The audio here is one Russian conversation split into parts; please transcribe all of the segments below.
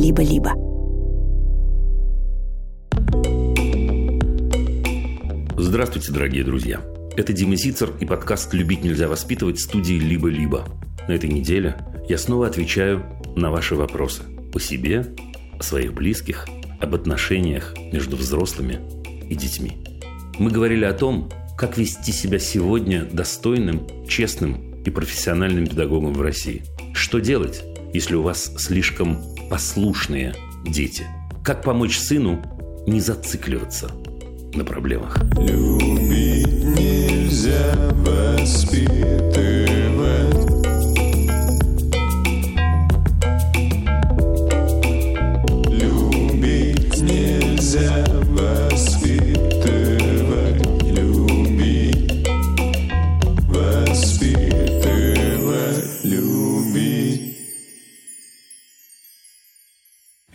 «Либо-либо». Здравствуйте, дорогие друзья. Это Дима Зицер и подкаст «Любить нельзя воспитывать» студии «Либо-либо». На этой неделе я снова отвечаю на ваши вопросы о себе, о своих близких, об отношениях между взрослыми и детьми. Мы говорили о том, как вести себя сегодня достойным, честным и профессиональным педагогом в России. Что делать, если у вас слишком послушные дети? Как помочь сыну не зацикливаться на проблемах? Любить нельзя воспитывать.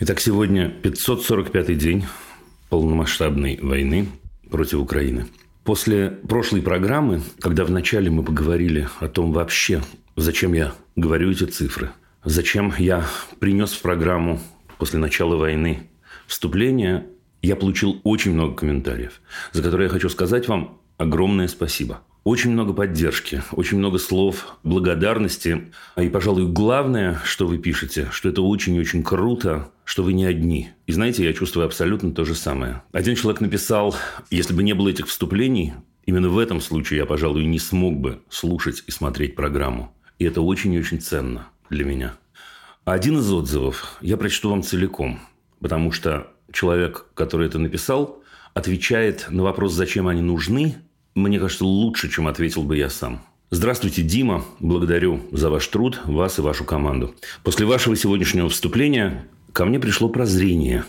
Итак, сегодня 545-й день полномасштабной войны против Украины. После прошлой программы, когда вначале мы поговорили о том вообще, зачем я говорю эти цифры, зачем я принес в программу после начала войны вступление, я получил очень много комментариев, за которые я хочу сказать вам огромное спасибо. Очень много поддержки, очень много слов благодарности. И, пожалуй, главное, что вы пишете, что это очень-очень круто, что вы не одни. И знаете, я чувствую абсолютно то же самое. Один человек написал, если бы не было этих вступлений, именно в этом случае я, пожалуй, не смог бы слушать и смотреть программу. И это очень и очень ценно для меня. Один из отзывов я прочту вам целиком, потому что человек, который это написал, отвечает на вопрос, зачем они нужны, мне кажется, лучше, чем ответил бы я сам. Здравствуйте, Дима. Благодарю за ваш труд, вас и вашу команду. После вашего сегодняшнего вступления ко мне пришло прозрение.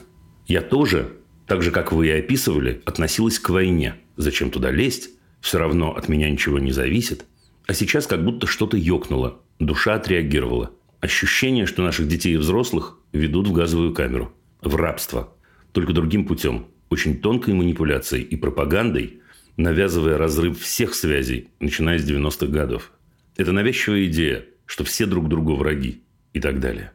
Я тоже, так же, как вы и описывали, относилась к войне. Зачем туда лезть? Все равно от меня ничего не зависит. А сейчас как будто что-то ёкнуло. Душа отреагировала. Ощущение, что наших детей и взрослых ведут в газовую камеру. В рабство. Только другим путем. Очень тонкой манипуляцией и пропагандой, навязывая разрыв всех связей, начиная с 90-х годов. Это навязчивая идея, что все друг другу враги и так далее.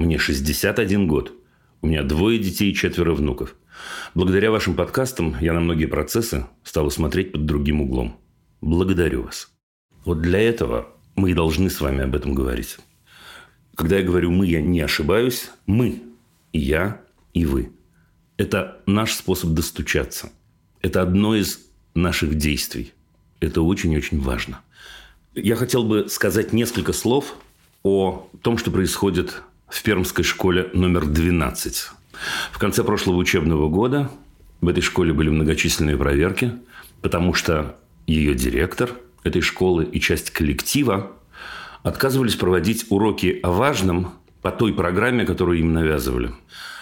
Мне 61 год. У меня двое детей и четверо внуков. Благодаря вашим подкастам я на многие процессы стала смотреть под другим углом. Благодарю вас. Вот для этого мы и должны с вами об этом говорить. Когда я говорю «мы», я не ошибаюсь. Мы. И я, и вы. Это наш способ достучаться. Это одно из наших действий. Это очень-очень важно. Я хотел бы сказать несколько слов о том, что происходит в Пермской школе номер 12. В конце прошлого учебного года в этой школе были многочисленные проверки, потому что ее директор этой школы и часть коллектива отказывались проводить уроки о важном по той программе, которую им навязывали.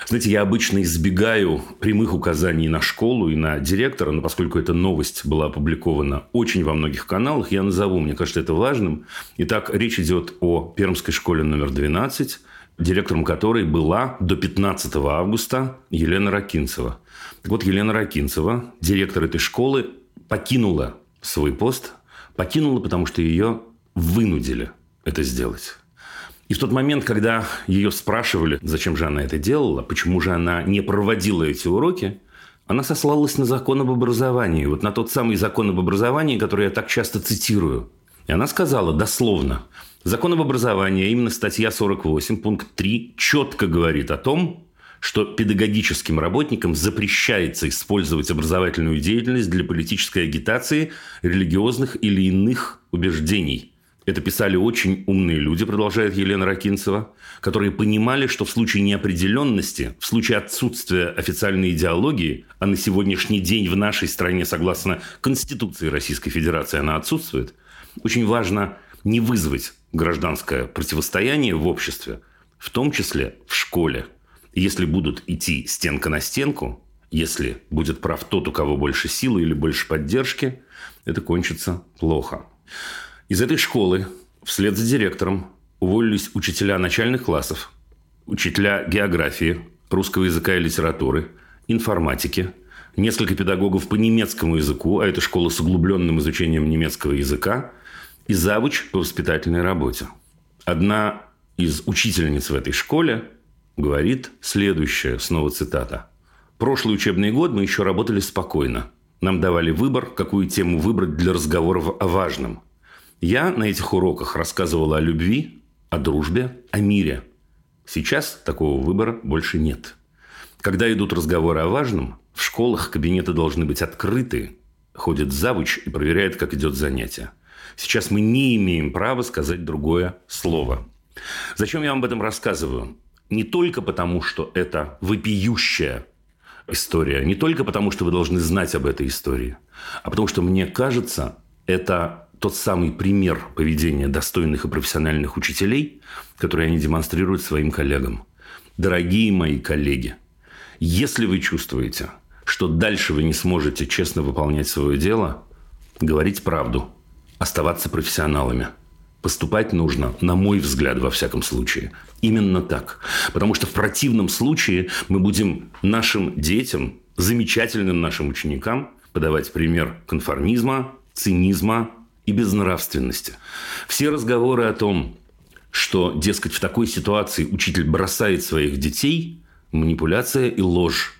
Знаете, я обычно избегаю прямых указаний на школу и на директора, но поскольку эта новость была опубликована очень во многих каналах, я назову, мне кажется, это важным. Итак, речь идет о Пермской школе номер 12, директором которой была до 15 августа Елена Ракинцева. Так вот, Елена Ракинцева, директор этой школы, покинула свой пост. Покинула, потому что ее вынудили это сделать. И в тот момент, когда ее спрашивали, зачем же она это делала, почему же она не проводила эти уроки, она сослалась на закон об образовании, вот на тот самый закон об образовании, который я так часто цитирую. И она сказала дословно, закон об образовании, а именно статья 48, пункт 3, четко говорит о том, что педагогическим работникам запрещается использовать образовательную деятельность для политической агитации, религиозных или иных убеждений – это писали очень умные люди, продолжает Елена Ракинцева, которые понимали, что в случае неопределенности, в случае отсутствия официальной идеологии, а на сегодняшний день в нашей стране, согласно Конституции Российской Федерации, она отсутствует, очень важно не вызвать гражданское противостояние в обществе, в том числе в школе. Если будут идти стенка на стенку, если будет прав тот, у кого больше силы или больше поддержки, это кончится плохо. Из этой школы вслед за директором уволились учителя начальных классов, учителя географии, русского языка и литературы, информатики, несколько педагогов по немецкому языку, а это школа с углубленным изучением немецкого языка, и завуч по воспитательной работе. Одна из учительниц в этой школе говорит следующее, снова цитата. «Прошлый учебный год мы еще работали спокойно. Нам давали выбор, какую тему выбрать для разговоров о важном. Я на этих уроках рассказывала о любви, о дружбе, о мире. Сейчас такого выбора больше нет. Когда идут разговоры о важном, в школах кабинеты должны быть открыты, ходит завуч и проверяет, как идет занятие. Сейчас мы не имеем права сказать другое слово. Зачем я вам об этом рассказываю? Не только потому, что это вопиющая история, не только потому, что вы должны знать об этой истории, а потому что, мне кажется, это тот самый пример поведения достойных и профессиональных учителей, который они демонстрируют своим коллегам. Дорогие мои коллеги, если вы чувствуете, что дальше вы не сможете честно выполнять свое дело, говорить правду, оставаться профессионалами. Поступать нужно, на мой взгляд, во всяком случае, именно так. Потому что в противном случае мы будем нашим детям, замечательным нашим ученикам подавать пример конформизма, цинизма и безнравственности. Все разговоры о том, что, дескать, в такой ситуации учитель бросает своих детей – манипуляция и ложь.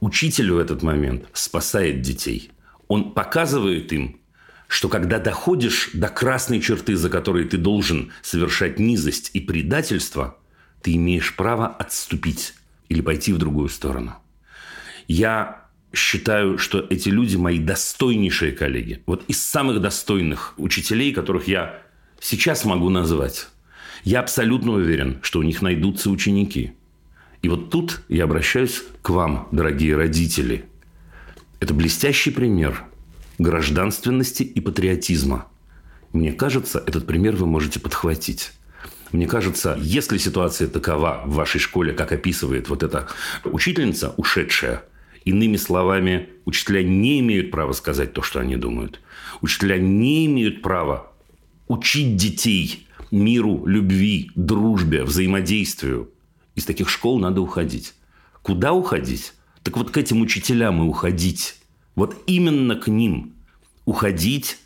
Учитель в этот момент спасает детей. Он показывает им, что когда доходишь до красной черты, за которой ты должен совершать низость и предательство, ты имеешь право отступить или пойти в другую сторону. Я считаю, что эти люди мои достойнейшие коллеги. Вот из самых достойных учителей, которых я сейчас могу назвать. Я абсолютно уверен, что у них найдутся ученики. И вот тут я обращаюсь к вам, дорогие родители. Это блестящий пример гражданственности и патриотизма. Мне кажется, этот пример вы можете подхватить. Мне кажется, если ситуация такова в вашей школе, как описывает вот эта учительница, ушедшая, иными словами, учителя не имеют права сказать то, что они думают. Учителя не имеют права учить детей миру, любви, дружбе, взаимодействию. Из таких школ надо уходить. Куда уходить? Так вот к этим учителям и уходить. Вот именно к ним уходить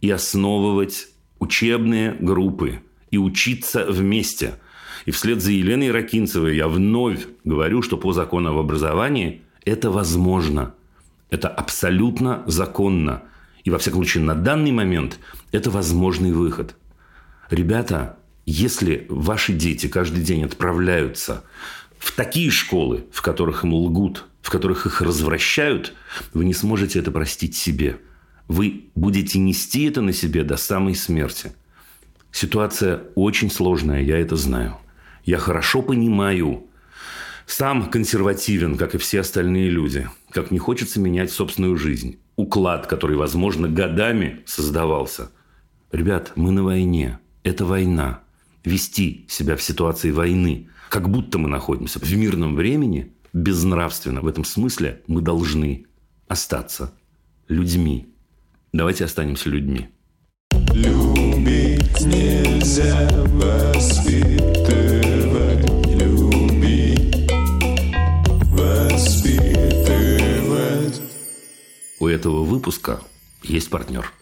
и основывать учебные группы и учиться вместе. И вслед за Еленой Ракинцевой я вновь говорю, что по закону об образовании это возможно. Это абсолютно законно. И, во всяком случае, на данный момент это возможный выход. Ребята, если ваши дети каждый день отправляются в такие школы, в которых им лгут, в которых их развращают, вы не сможете это простить себе. Вы будете нести это на себе до самой смерти. Ситуация очень сложная, я это знаю. Я хорошо понимаю, сам консервативен, как и все остальные люди. Как не хочется менять собственную жизнь. Уклад, который, возможно, годами создавался. Ребят, мы на войне. Это война. Вести себя в ситуации войны, как будто мы находимся в мирном времени – безнравственно. В этом смысле мы должны остаться людьми. Давайте останемся людьми. Любить нельзя воспитывать, любить, воспитывать. У этого выпуска есть партнер.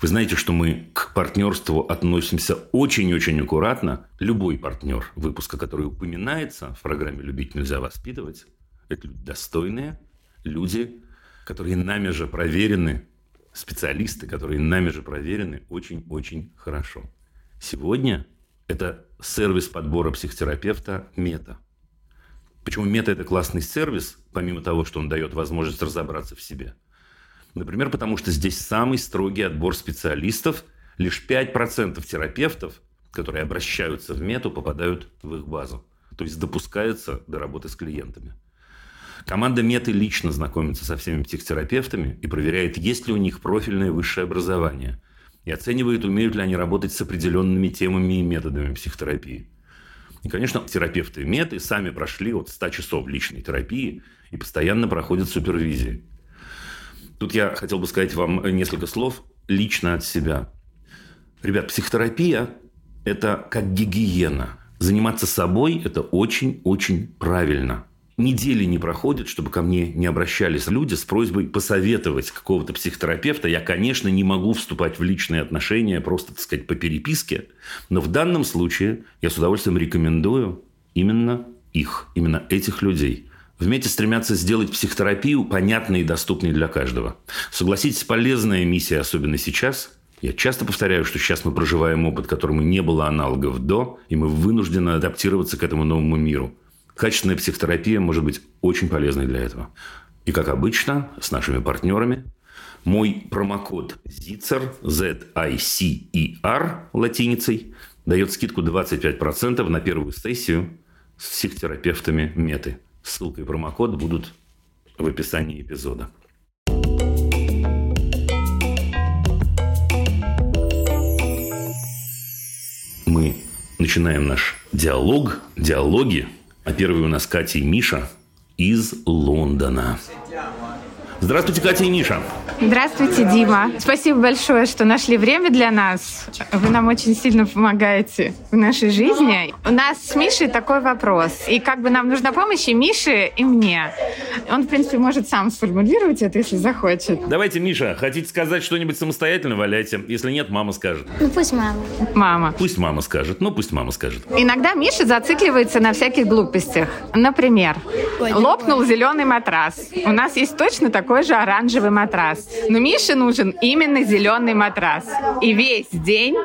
Вы знаете, что мы к партнерству относимся очень-очень аккуратно. Любой партнер выпуска, который упоминается в программе «Любить нельзя воспитывать», это люди достойные, люди, которые нами же проверены, специалисты, которые нами же проверены очень-очень хорошо. Сегодня это сервис подбора психотерапевта «Мета». Почему «Мета» – это классный сервис, помимо того, что он дает возможность разобраться в себе? Например, потому что здесь самый строгий отбор специалистов. Лишь 5% терапевтов, которые обращаются в «Мету», попадают в их базу. То есть допускаются до работы с клиентами. Команда Меты лично знакомится со всеми психотерапевтами и проверяет, есть ли у них профильное высшее образование. И оценивает, умеют ли они работать с определенными темами и методами психотерапии. И, конечно, терапевты Меты сами прошли от 100 часов личной терапии и постоянно проходят супервизии. Тут я хотел бы сказать вам несколько слов лично от себя. Ребят, психотерапия – это как гигиена. Заниматься собой – это очень-очень правильно – недели не проходит, чтобы ко мне не обращались люди с просьбой посоветовать какого-то психотерапевта. Я, конечно, не могу вступать в личные отношения, просто, так сказать, по переписке. Но в данном случае я с удовольствием рекомендую именно их, именно этих людей. Вместе стремятся сделать психотерапию понятной и доступной для каждого. Согласитесь, полезная миссия, особенно сейчас. Я часто повторяю, что сейчас мы проживаем опыт, которому не было аналогов до, и мы вынуждены адаптироваться к этому новому миру. Качественная психотерапия может быть очень полезной для этого. И, как обычно, с нашими партнерами мой промокод ZICER, Z-I-C-E-R латиницей, дает скидку 25% на первую сессию с психотерапевтами Меты. Ссылка и промокод будут в описании эпизода. Мы начинаем наш диалог, диалоги. А первый у нас Катя и Миша из Лондона. Здравствуйте, Катя и Миша. Здравствуйте, Дима. Спасибо большое, что нашли время для нас. Вы нам очень сильно помогаете в нашей жизни. У нас с Мишей такой вопрос. И как бы нам нужна помощь и Мише, и мне. Он, в принципе, может сам сформулировать это, если захочет. Давайте, Миша, хотите сказать что-нибудь самостоятельно, валяйте. Если нет, мама скажет. Ну пусть мама. Мама. Пусть мама скажет. Ну, пусть мама скажет. Иногда Миша зацикливается на всяких глупостях. Например, лопнул зеленый матрас. У нас есть точно такой же оранжевый матрас. Но Мише нужен именно зеленый матрас. И весь день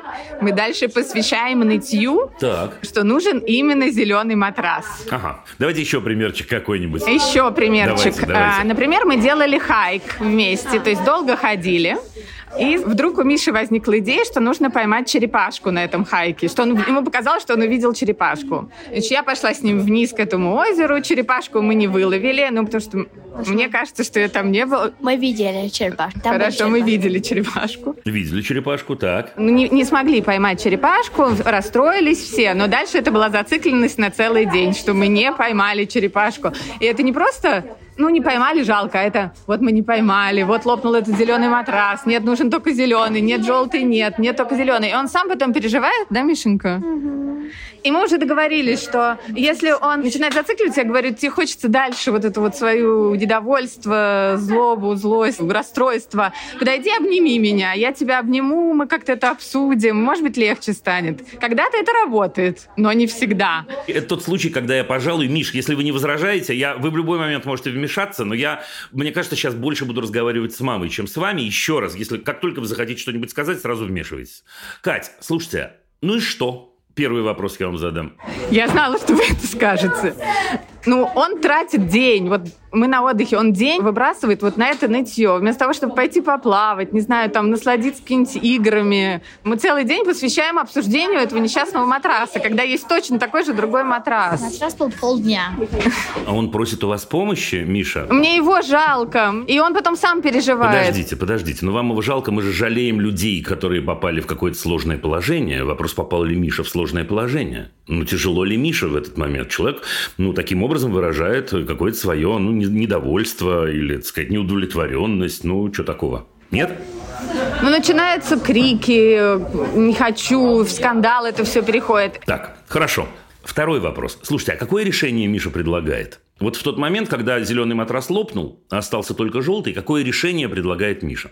мы дальше посвящаем нытью, Так. что нужен именно зеленый матрас. Ага. Давайте еще примерчик какой-нибудь. Еще примерчик. Давайте, давайте. А, например, мы делали хайк вместе, то есть долго ходили. И вдруг у Миши возникла идея, что нужно поймать черепашку на этом хайке. Что он, ему показалось, что он увидел черепашку. Значит, я пошла с ним вниз к этому озеру. Черепашку мы не выловили, ну, потому что мне кажется, что я там не было. Мы видели черепашку. Там Хорошо, были мы видели черепашку. Видели черепашку? Так. Ну, не, не смогли поймать черепашку, расстроились все, но дальше это была зацикленность на целый день, что мы не поймали черепашку. И это не просто, ну, не поймали, жалко, а это вот мы не поймали, вот лопнул этот зеленый матрас, нет, нужен только зеленый, нет, желтый, нет, нет, только зеленый. И он сам потом переживает, да, Мишенька? И мы уже договорились, что если он начинает зацикливаться, я говорю, тебе хочется дальше вот это вот свое недовольство, злобу, злость, расстройство, подойди, обними меня, я тебя обниму, мы как-то это обсудим, может быть, легче станет. Когда-то это работает, но не всегда. Это тот случай, когда я, пожалуй, Миш, если вы не возражаете, я, вы в любой момент можете вмешаться, но я, мне кажется, сейчас больше буду разговаривать с мамой, чем с вами. Еще раз, если как только вы захотите что-нибудь сказать, сразу вмешивайтесь. Кать, слушайте, ну и что? Первый вопрос я вам задам. Я знала, что вы это скажете. Ну, он тратит день, вот мы на отдыхе, он день выбрасывает вот на это нытье. Вместо того, чтобы пойти поплавать, не знаю, там, насладиться какими-нибудь играми. Мы целый день посвящаем обсуждению этого несчастного матраса, когда есть точно такой же другой матрас. Матрас был полдня. А он просит у вас помощи, Миша? Мне его жалко, и он потом сам переживает. Подождите, подождите. Ну, вам его жалко, мы же жалеем людей, которые попали в какое-то сложное положение. Вопрос, попал ли Миша в сложное положение. Ну, тяжело ли Миша в этот момент? Человек, ну, таким образом выражает какое-то свое, ну, не- недовольство или, так сказать, неудовлетворенность. Ну, что такого? Нет? Ну, начинаются крики, не хочу, в скандал это все переходит. Так, хорошо. Второй вопрос. Слушайте, а какое решение Миша предлагает? Вот в тот момент, когда зеленый матрас лопнул, а остался только желтый, какое решение предлагает Миша?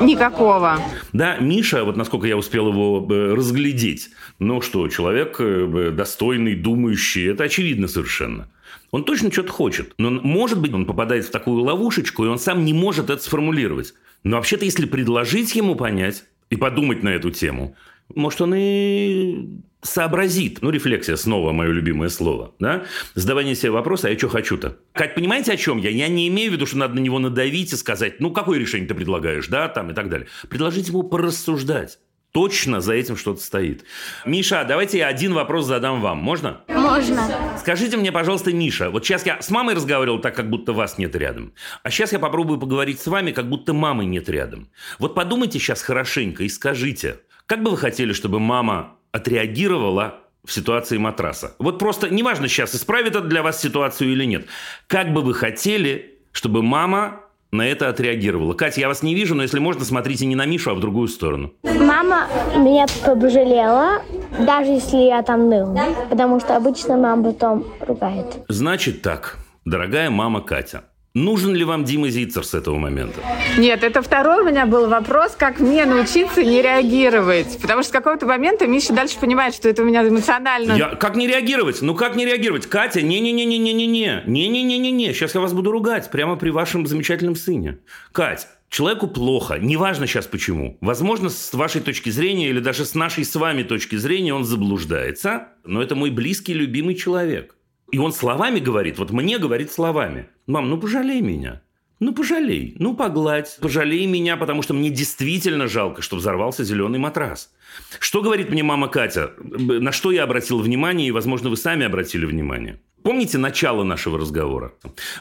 Никакого. Да, Миша, вот насколько я успел его э, разглядеть, ну что, человек э, достойный, думающий, это очевидно совершенно. Он точно что-то хочет. Но, может быть, он попадает в такую ловушечку, и он сам не может это сформулировать. Но вообще-то, если предложить ему понять и подумать на эту тему, может, он и сообразит. Ну, рефлексия снова мое любимое слово. Да? Задавание себе вопроса, а я что хочу-то? Кать, понимаете, о чем я? Я не имею в виду, что надо на него надавить и сказать, ну, какое решение ты предлагаешь, да, там и так далее. Предложить ему порассуждать. Точно за этим что-то стоит. Миша, давайте я один вопрос задам вам. Можно? Можно. Скажите мне, пожалуйста, Миша, вот сейчас я с мамой разговаривал так, как будто вас нет рядом. А сейчас я попробую поговорить с вами, как будто мамы нет рядом. Вот подумайте сейчас хорошенько и скажите, как бы вы хотели, чтобы мама отреагировала в ситуации матраса? Вот просто, неважно сейчас, исправит это для вас ситуацию или нет. Как бы вы хотели, чтобы мама на это отреагировала? Катя, я вас не вижу, но если можно, смотрите не на Мишу, а в другую сторону. Мама меня пожалела, даже если я там ныл. Потому что обычно мама потом ругает. Значит так, дорогая мама Катя, Нужен ли вам Дима Зицер с этого момента? Нет, это второй у меня был вопрос, как мне научиться не реагировать. Потому что с какого-то момента Миша дальше понимает, что это у меня эмоционально... Я, как не реагировать? Ну как не реагировать? Катя, не-не-не-не-не-не-не. Не-не-не-не-не. Сейчас я вас буду ругать прямо при вашем замечательном сыне. Кать, Человеку плохо, неважно сейчас почему. Возможно, с вашей точки зрения или даже с нашей с вами точки зрения он заблуждается, но это мой близкий, любимый человек. И он словами говорит, вот мне говорит словами. Мам, ну пожалей меня. Ну, пожалей, ну, погладь, пожалей меня, потому что мне действительно жалко, что взорвался зеленый матрас. Что говорит мне мама Катя? На что я обратил внимание, и, возможно, вы сами обратили внимание? Помните начало нашего разговора?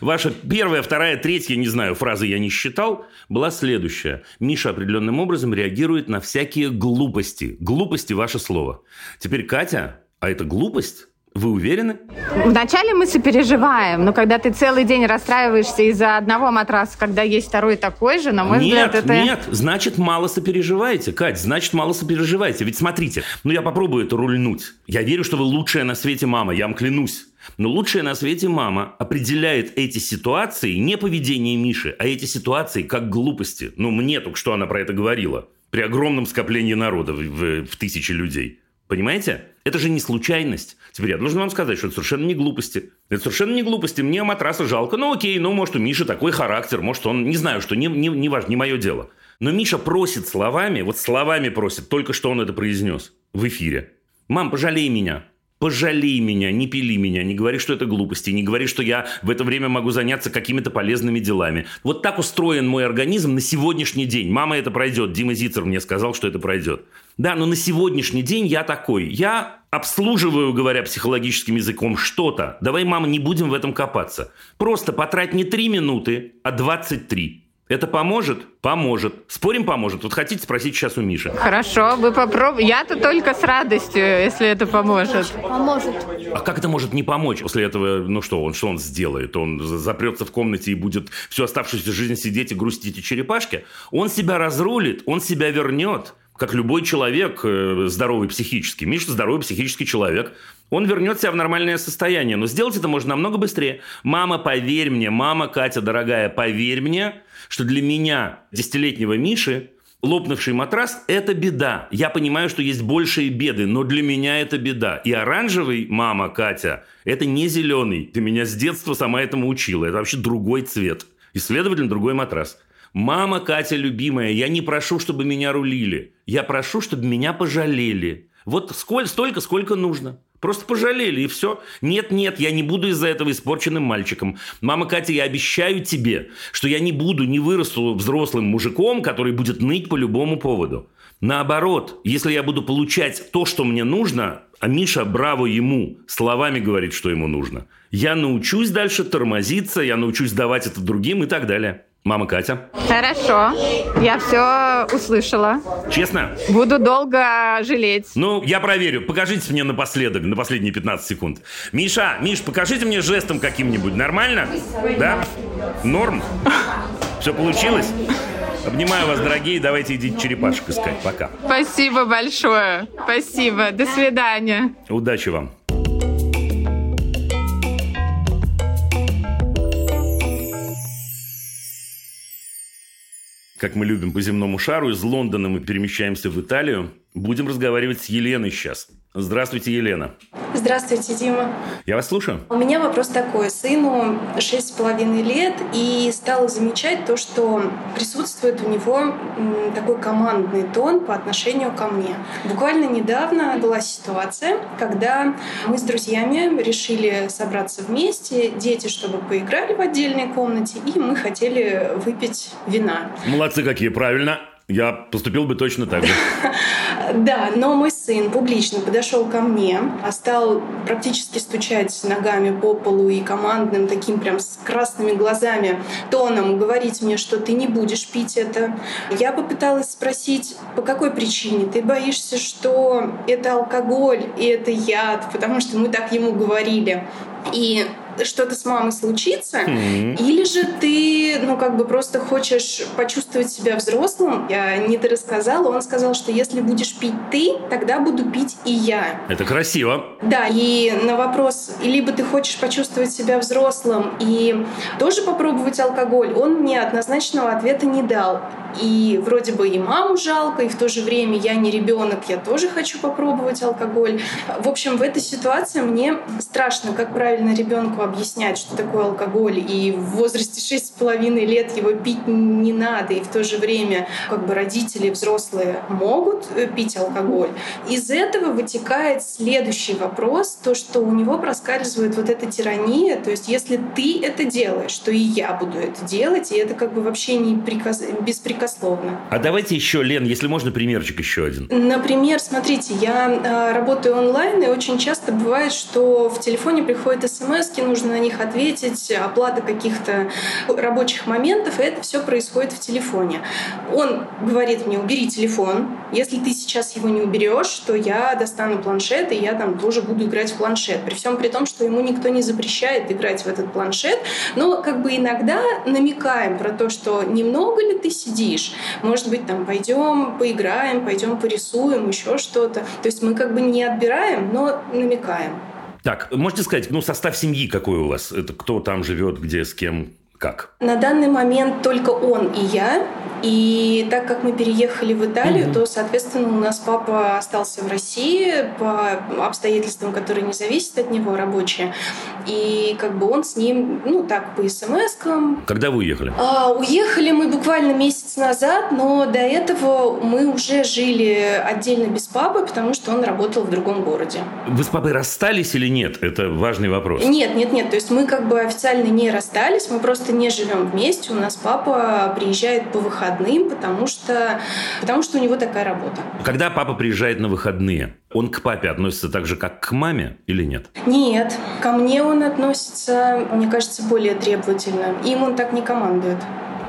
Ваша первая, вторая, третья, не знаю, фраза я не считал, была следующая. Миша определенным образом реагирует на всякие глупости. Глупости – ваше слово. Теперь Катя, а это глупость? Вы уверены? Вначале мы сопереживаем, но когда ты целый день расстраиваешься из-за одного матраса, когда есть второй такой же, на мой нет, взгляд, это... Нет, значит, мало сопереживаете, Кать, значит, мало сопереживаете. Ведь смотрите, ну я попробую это рульнуть. Я верю, что вы лучшая на свете мама, я вам клянусь. Но лучшая на свете мама определяет эти ситуации не поведение Миши, а эти ситуации как глупости. Ну, мне только что она про это говорила. При огромном скоплении народа в, в, в тысячи людей. Понимаете? Это же не случайность. Теперь я должен вам сказать, что это совершенно не глупости. Это совершенно не глупости. Мне матраса жалко. Ну окей, ну может у Миши такой характер, может он, не знаю, что не, не, не важно, не мое дело. Но Миша просит словами, вот словами просит, только что он это произнес в эфире. Мам, пожалей меня. Пожалей меня, не пили меня, не говори, что это глупости, не говори, что я в это время могу заняться какими-то полезными делами. Вот так устроен мой организм на сегодняшний день. Мама, это пройдет. Дима Зицер мне сказал, что это пройдет. Да, но на сегодняшний день я такой. Я обслуживаю, говоря психологическим языком, что-то. Давай, мама, не будем в этом копаться. Просто потрать не 3 минуты, а 23. Это поможет? Поможет. Спорим, поможет? Вот хотите спросить сейчас у Миши? Хорошо, вы попробуйте. Я-то только с радостью, если это поможет. Поможет. А как это может не помочь? После этого, ну что, он что он сделает? Он запрется в комнате и будет всю оставшуюся жизнь сидеть и грустить и черепашки? Он себя разрулит, он себя вернет как любой человек э, здоровый психически. Миша здоровый психический человек. Он вернет себя в нормальное состояние. Но сделать это можно намного быстрее. Мама, поверь мне, мама, Катя, дорогая, поверь мне, что для меня, десятилетнего Миши, лопнувший матрас – это беда. Я понимаю, что есть большие беды, но для меня это беда. И оранжевый, мама, Катя, это не зеленый. Ты меня с детства сама этому учила. Это вообще другой цвет. И, следовательно, другой матрас. Мама, Катя, любимая, я не прошу, чтобы меня рулили. Я прошу, чтобы меня пожалели. Вот сколь, столько, сколько нужно. Просто пожалели, и все. Нет, нет, я не буду из-за этого испорченным мальчиком. Мама Катя, я обещаю тебе, что я не буду, не вырасту взрослым мужиком, который будет ныть по любому поводу. Наоборот, если я буду получать то, что мне нужно, а Миша, браво ему, словами говорит, что ему нужно, я научусь дальше тормозиться, я научусь давать это другим и так далее. Мама Катя. Хорошо, я все услышала. Честно? Буду долго жалеть. Ну, я проверю. Покажите мне напоследок, на последние 15 секунд. Миша, Миш, покажите мне жестом каким-нибудь. Нормально? Да? Норм? Все получилось? Обнимаю вас, дорогие. Давайте идите черепашек искать. Пока. Спасибо большое. Спасибо. До свидания. Удачи вам. Как мы любим по земному шару, из Лондона мы перемещаемся в Италию. Будем разговаривать с Еленой сейчас. Здравствуйте, Елена. Здравствуйте, Дима. Я вас слушаю. У меня вопрос такой. Сыну шесть с половиной лет, и стала замечать то, что присутствует у него такой командный тон по отношению ко мне. Буквально недавно была ситуация, когда мы с друзьями решили собраться вместе, дети, чтобы поиграли в отдельной комнате, и мы хотели выпить вина. Молодцы какие, правильно. Я поступил бы точно так же. Да, но мой сын публично подошел ко мне, а стал практически стучать ногами по полу и командным таким прям с красными глазами тоном говорить мне, что ты не будешь пить это. Я попыталась спросить, по какой причине? Ты боишься, что это алкоголь и это яд, потому что мы так ему говорили. И что-то с мамой случится, или же ты, ну, как бы просто хочешь почувствовать себя взрослым. Я не рассказала, он сказал, что если будешь пить ты, тогда буду пить и я. Это красиво. Да, и на вопрос, либо ты хочешь почувствовать себя взрослым и тоже попробовать алкоголь, он мне однозначного ответа не дал. И вроде бы и маму жалко, и в то же время я не ребенок, я тоже хочу попробовать алкоголь. В общем, в этой ситуации мне страшно, как правильно ребенку объяснять, что такое алкоголь, и в возрасте 6,5 лет его пить не надо, и в то же время как бы родители взрослые могут э, пить алкоголь. Из этого вытекает следующий вопрос, то, что у него проскальзывает вот эта тирания, то есть если ты это делаешь, то и я буду это делать, и это как бы вообще не приказ... беспрекословно. А давайте еще, Лен, если можно, примерчик еще один. Например, смотрите, я э, работаю онлайн, и очень часто бывает, что в телефоне приходят смс, нужно на них ответить, оплата каких-то рабочих моментов, и это все происходит в телефоне. Он говорит мне, убери телефон, если ты сейчас его не уберешь, то я достану планшет, и я там тоже буду играть в планшет. При всем при том, что ему никто не запрещает играть в этот планшет, но как бы иногда намекаем про то, что немного ли ты сидишь, может быть, там пойдем поиграем, пойдем порисуем, еще что-то. То есть мы как бы не отбираем, но намекаем. Так, можете сказать, ну, состав семьи какой у вас? Это кто там живет, где, с кем, как? На данный момент только он и я. И так как мы переехали в Италию, mm-hmm. то, соответственно, у нас папа остался в России по обстоятельствам, которые не зависят от него, рабочие. И как бы он с ним, ну, так, по смс-кам. Когда вы уехали? А, уехали мы буквально месяц назад, но до этого мы уже жили отдельно без папы, потому что он работал в другом городе. Вы с папой расстались или нет? Это важный вопрос. Нет, нет, нет. То есть мы как бы официально не расстались, мы просто не живем вместе. У нас папа приезжает по выходным, потому что, потому что у него такая работа. Когда папа приезжает на выходные, он к папе относится так же, как к маме или нет? Нет. Ко мне он относится, мне кажется, более требовательно. Им он так не командует.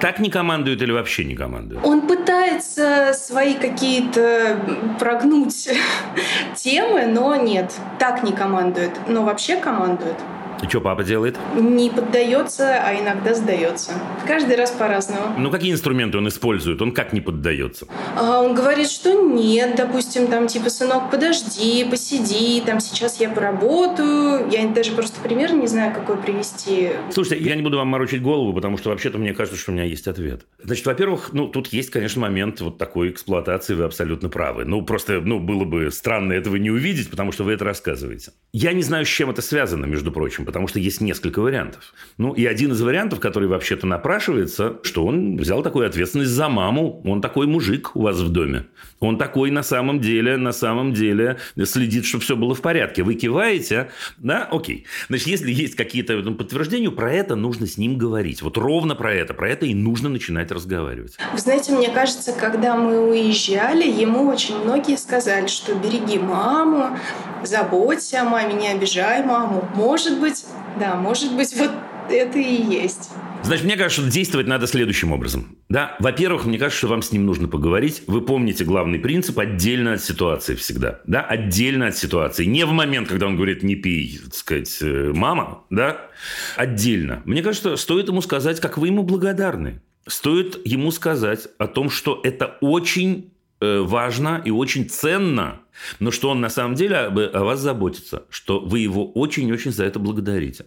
Так не командует или вообще не командует? Он пытается свои какие-то прогнуть темы, но нет, так не командует. Но вообще командует. И что папа делает? Не поддается, а иногда сдается. Каждый раз по-разному. Ну, какие инструменты он использует? Он как не поддается? А он говорит, что нет, допустим, там, типа, сынок, подожди, посиди, там, сейчас я поработаю. Я даже просто пример не знаю, какой привести. Слушайте, я не буду вам морочить голову, потому что вообще-то мне кажется, что у меня есть ответ. Значит, во-первых, ну, тут есть, конечно, момент вот такой эксплуатации, вы абсолютно правы. Ну, просто, ну, было бы странно этого не увидеть, потому что вы это рассказываете. Я не знаю, с чем это связано, между прочим, потому что есть несколько вариантов. Ну, и один из вариантов, который вообще-то напрашивается, что он взял такую ответственность за маму. Он такой мужик у вас в доме. Он такой на самом деле, на самом деле следит, чтобы все было в порядке. Вы киваете, да, окей. Значит, если есть какие-то ну, подтверждения, про это нужно с ним говорить. Вот ровно про это, про это и нужно начинать разговаривать. Вы знаете, мне кажется, когда мы уезжали, ему очень многие сказали, что береги маму, заботься о маме, не обижай маму. Может быть, да, может быть, вот это и есть. Значит, мне кажется, что действовать надо следующим образом. Да, во-первых, мне кажется, что вам с ним нужно поговорить. Вы помните главный принцип отдельно от ситуации всегда. Да, отдельно от ситуации. Не в момент, когда он говорит, не пей, так сказать, э, мама, да, отдельно. Мне кажется, стоит ему сказать, как вы ему благодарны. Стоит ему сказать о том, что это очень Э, важно и очень ценно, но что он на самом деле о вас заботится, что вы его очень-очень за это благодарите.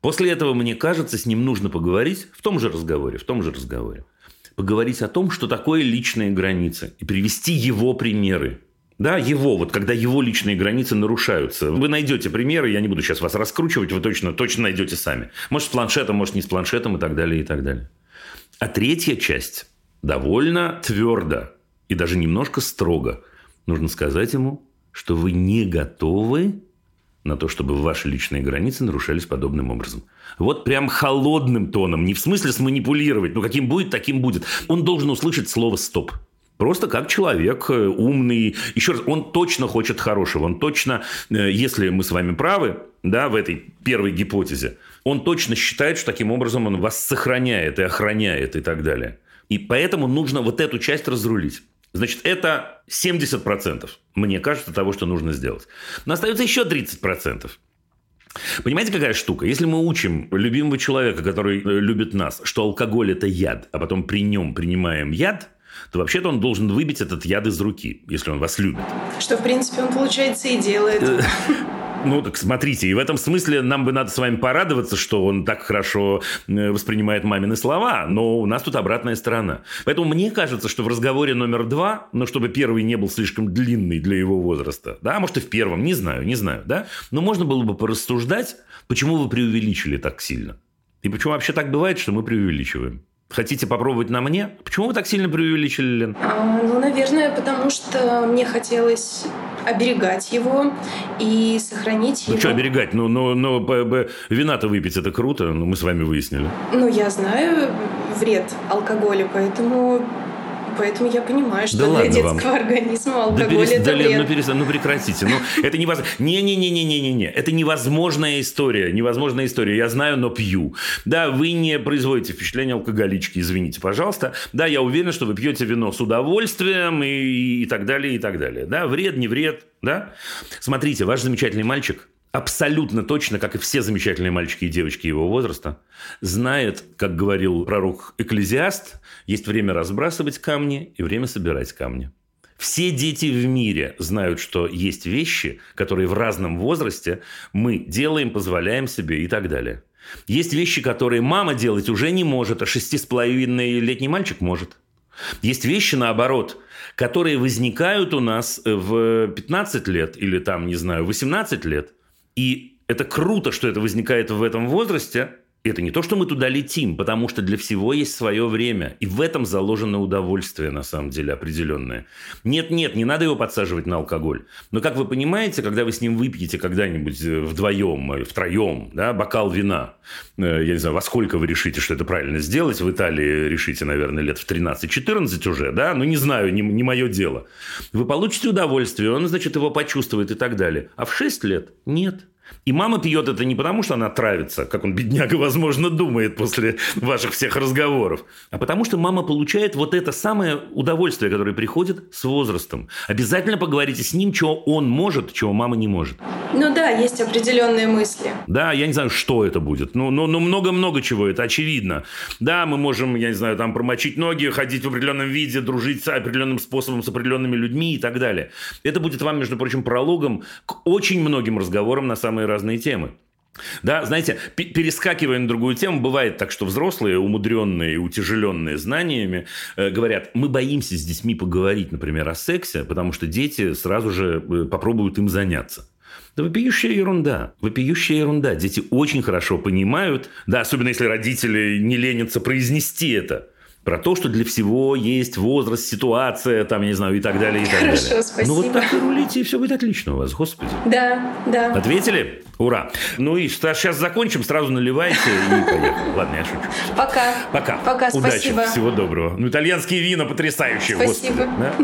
После этого, мне кажется, с ним нужно поговорить в том же разговоре, в том же разговоре. Поговорить о том, что такое личные границы, и привести его примеры. Да, его, вот когда его личные границы нарушаются. Вы найдете примеры, я не буду сейчас вас раскручивать, вы точно, точно найдете сами. Может, с планшетом, может, не с планшетом и так далее, и так далее. А третья часть довольно твердо и даже немножко строго нужно сказать ему, что вы не готовы на то, чтобы ваши личные границы нарушались подобным образом. Вот прям холодным тоном, не в смысле сманипулировать, но каким будет, таким будет. Он должен услышать слово «стоп». Просто как человек э, умный. Еще раз, он точно хочет хорошего. Он точно, э, если мы с вами правы, да, в этой первой гипотезе, он точно считает, что таким образом он вас сохраняет и охраняет и так далее. И поэтому нужно вот эту часть разрулить. Значит, это 70%, мне кажется, того, что нужно сделать. Но остается еще 30%. Понимаете, какая штука? Если мы учим любимого человека, который э, любит нас, что алкоголь – это яд, а потом при нем принимаем яд, то вообще-то он должен выбить этот яд из руки, если он вас любит. Что, в принципе, он, получается, и делает. Ну, так смотрите, и в этом смысле нам бы надо с вами порадоваться, что он так хорошо э, воспринимает мамины слова, но у нас тут обратная сторона. Поэтому мне кажется, что в разговоре номер два, ну, чтобы первый не был слишком длинный для его возраста, да, может, и в первом, не знаю, не знаю, да, но можно было бы порассуждать, почему вы преувеличили так сильно. И почему вообще так бывает, что мы преувеличиваем. Хотите попробовать на мне? Почему вы так сильно преувеличили, Лен? А, ну, наверное, потому что мне хотелось оберегать его и сохранить ну, его. что оберегать? Ну, ну, ну вина-то выпить это круто, ну, мы с вами выяснили. Ну, я знаю вред алкоголя, поэтому Поэтому я понимаю, что Да для детского вам. организма Да, алкоголь перес- это да, Лен, вред. ну, перестань, ну прекратите. Ну, это невозможно. Не-не-не-не-не-не. Это невозможная история. Невозможная история. Я знаю, но пью. Да, вы не производите впечатление алкоголички, извините, пожалуйста. Да, я уверен, что вы пьете вино с удовольствием и, и так далее, и так далее. Да, вред, не вред. Да? Смотрите, ваш замечательный мальчик абсолютно точно, как и все замечательные мальчики и девочки его возраста, знает, как говорил пророк Экклезиаст, есть время разбрасывать камни и время собирать камни. Все дети в мире знают, что есть вещи, которые в разном возрасте мы делаем, позволяем себе и так далее. Есть вещи, которые мама делать уже не может, а шести с половиной летний мальчик может. Есть вещи, наоборот, которые возникают у нас в 15 лет или там, не знаю, 18 лет. И это круто, что это возникает в этом возрасте. Это не то, что мы туда летим, потому что для всего есть свое время. И в этом заложено удовольствие, на самом деле, определенное. Нет-нет, не надо его подсаживать на алкоголь. Но, как вы понимаете, когда вы с ним выпьете когда-нибудь э, вдвоем, э, втроем, да, бокал вина, э, я не знаю, во сколько вы решите, что это правильно сделать, в Италии решите, наверное, лет в 13-14 уже, да, ну, не знаю, не, не мое дело. Вы получите удовольствие, он, значит, его почувствует и так далее. А в 6 лет нет. И мама пьет это не потому, что она травится, как он, бедняга, возможно, думает после ваших всех разговоров, а потому что мама получает вот это самое удовольствие, которое приходит с возрастом. Обязательно поговорите с ним, чего он может, чего мама не может. Ну да, есть определенные мысли. Да, я не знаю, что это будет. Ну, ну, ну много-много чего, это очевидно. Да, мы можем, я не знаю, там промочить ноги, ходить в определенном виде, дружить с определенным способом с определенными людьми и так далее. Это будет вам, между прочим, прологом к очень многим разговорам на самые разные темы. Да, знаете, пе- перескакивая на другую тему, бывает так, что взрослые, умудренные и утяжеленные знаниями, э, говорят, мы боимся с детьми поговорить, например, о сексе, потому что дети сразу же э, попробуют им заняться. Да вопиющая ерунда. Вопиющая ерунда. Дети очень хорошо понимают, да, особенно если родители не ленятся произнести это, про то, что для всего есть возраст, ситуация, там, я не знаю, и так далее, и так Хорошо, далее. спасибо. Ну вот так и рулите, и все будет отлично у вас, господи. Да, да. Ответили? Ура. Ну и сейчас закончим, сразу наливайте и поехали. Ладно, я шучу. Пока. Пока. Пока, Удачи. спасибо. Всего доброго. Ну, итальянские вина потрясающие. Спасибо. Господи, да?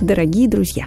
Дорогие друзья,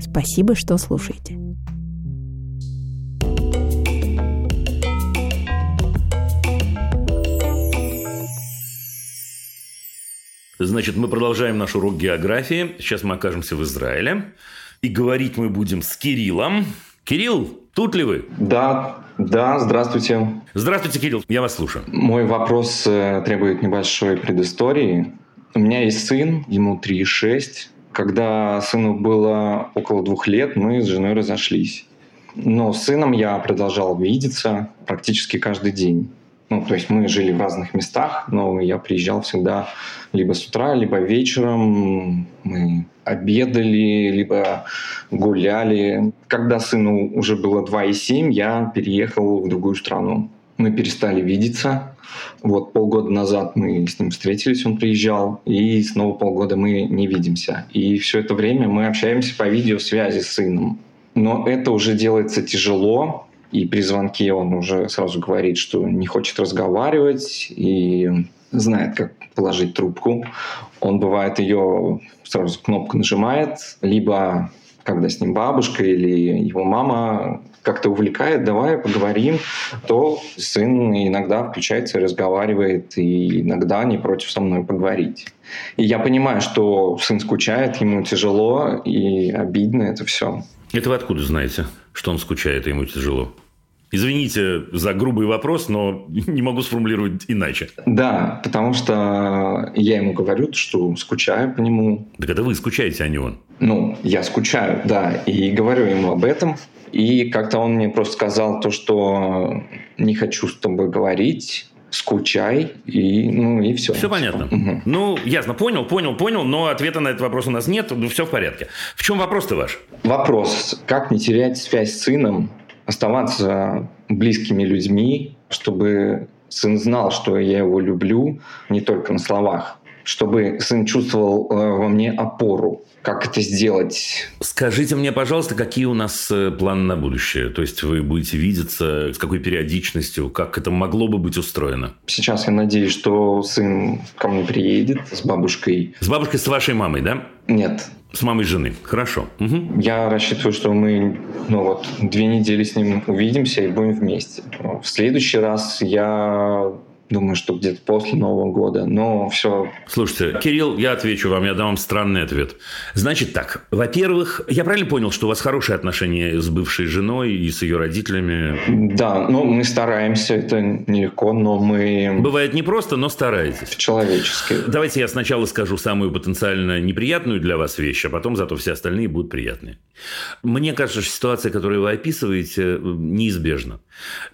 Спасибо, что слушаете. Значит, мы продолжаем наш урок географии. Сейчас мы окажемся в Израиле. И говорить мы будем с Кириллом. Кирилл, тут ли вы? Да, да, здравствуйте. Здравствуйте, Кирилл. Я вас слушаю. Мой вопрос э, требует небольшой предыстории. У меня есть сын, ему 3,6. Когда сыну было около двух лет, мы с женой разошлись. Но с сыном я продолжал видеться практически каждый день. Ну, то есть мы жили в разных местах, но я приезжал всегда либо с утра, либо вечером. Мы обедали, либо гуляли. Когда сыну уже было 2,7, я переехал в другую страну. Мы перестали видеться. Вот полгода назад мы с ним встретились, он приезжал, и снова полгода мы не видимся. И все это время мы общаемся по видеосвязи с сыном. Но это уже делается тяжело, и при звонке он уже сразу говорит, что не хочет разговаривать и знает, как положить трубку. Он бывает ее сразу кнопку нажимает, либо когда с ним бабушка или его мама как-то увлекает, давай поговорим, то сын иногда включается разговаривает, и иногда не против со мной поговорить. И я понимаю, что сын скучает, ему тяжело и обидно это все. Это вы откуда знаете, что он скучает и ему тяжело? Извините за грубый вопрос, но не могу сформулировать иначе. Да, потому что я ему говорю, что скучаю по нему. Так это вы скучаете, а не он. Ну, я скучаю, да, и говорю ему об этом. И как-то он мне просто сказал то, что не хочу с тобой говорить, скучай, и, ну, и все. Все понятно. Угу. Ну, ясно, понял, понял, понял, но ответа на этот вопрос у нас нет, ну, все в порядке. В чем вопрос-то ваш? Вопрос, как не терять связь с сыном, оставаться близкими людьми, чтобы сын знал, что я его люблю не только на словах, чтобы сын чувствовал э, во мне опору. Как это сделать? Скажите мне, пожалуйста, какие у нас э, планы на будущее? То есть вы будете видеться, с какой периодичностью, как это могло бы быть устроено? Сейчас я надеюсь, что сын ко мне приедет с бабушкой. С бабушкой, с вашей мамой, да? Нет, С мамой жены. Хорошо. Угу. Я рассчитываю, что мы ну вот, две недели с ним увидимся и будем вместе. В следующий раз я думаю, что где-то после Нового года. Но все. Слушайте, Кирилл, я отвечу вам, я дам вам странный ответ. Значит так, во-первых, я правильно понял, что у вас хорошие отношения с бывшей женой и с ее родителями? Да, ну мы стараемся, это нелегко, но мы Бывает непросто, но стараетесь. человечески. Давайте я сначала скажу самую потенциально неприятную для вас вещь, а потом зато все остальные будут приятные. Мне кажется, что ситуация, которую вы описываете, неизбежна.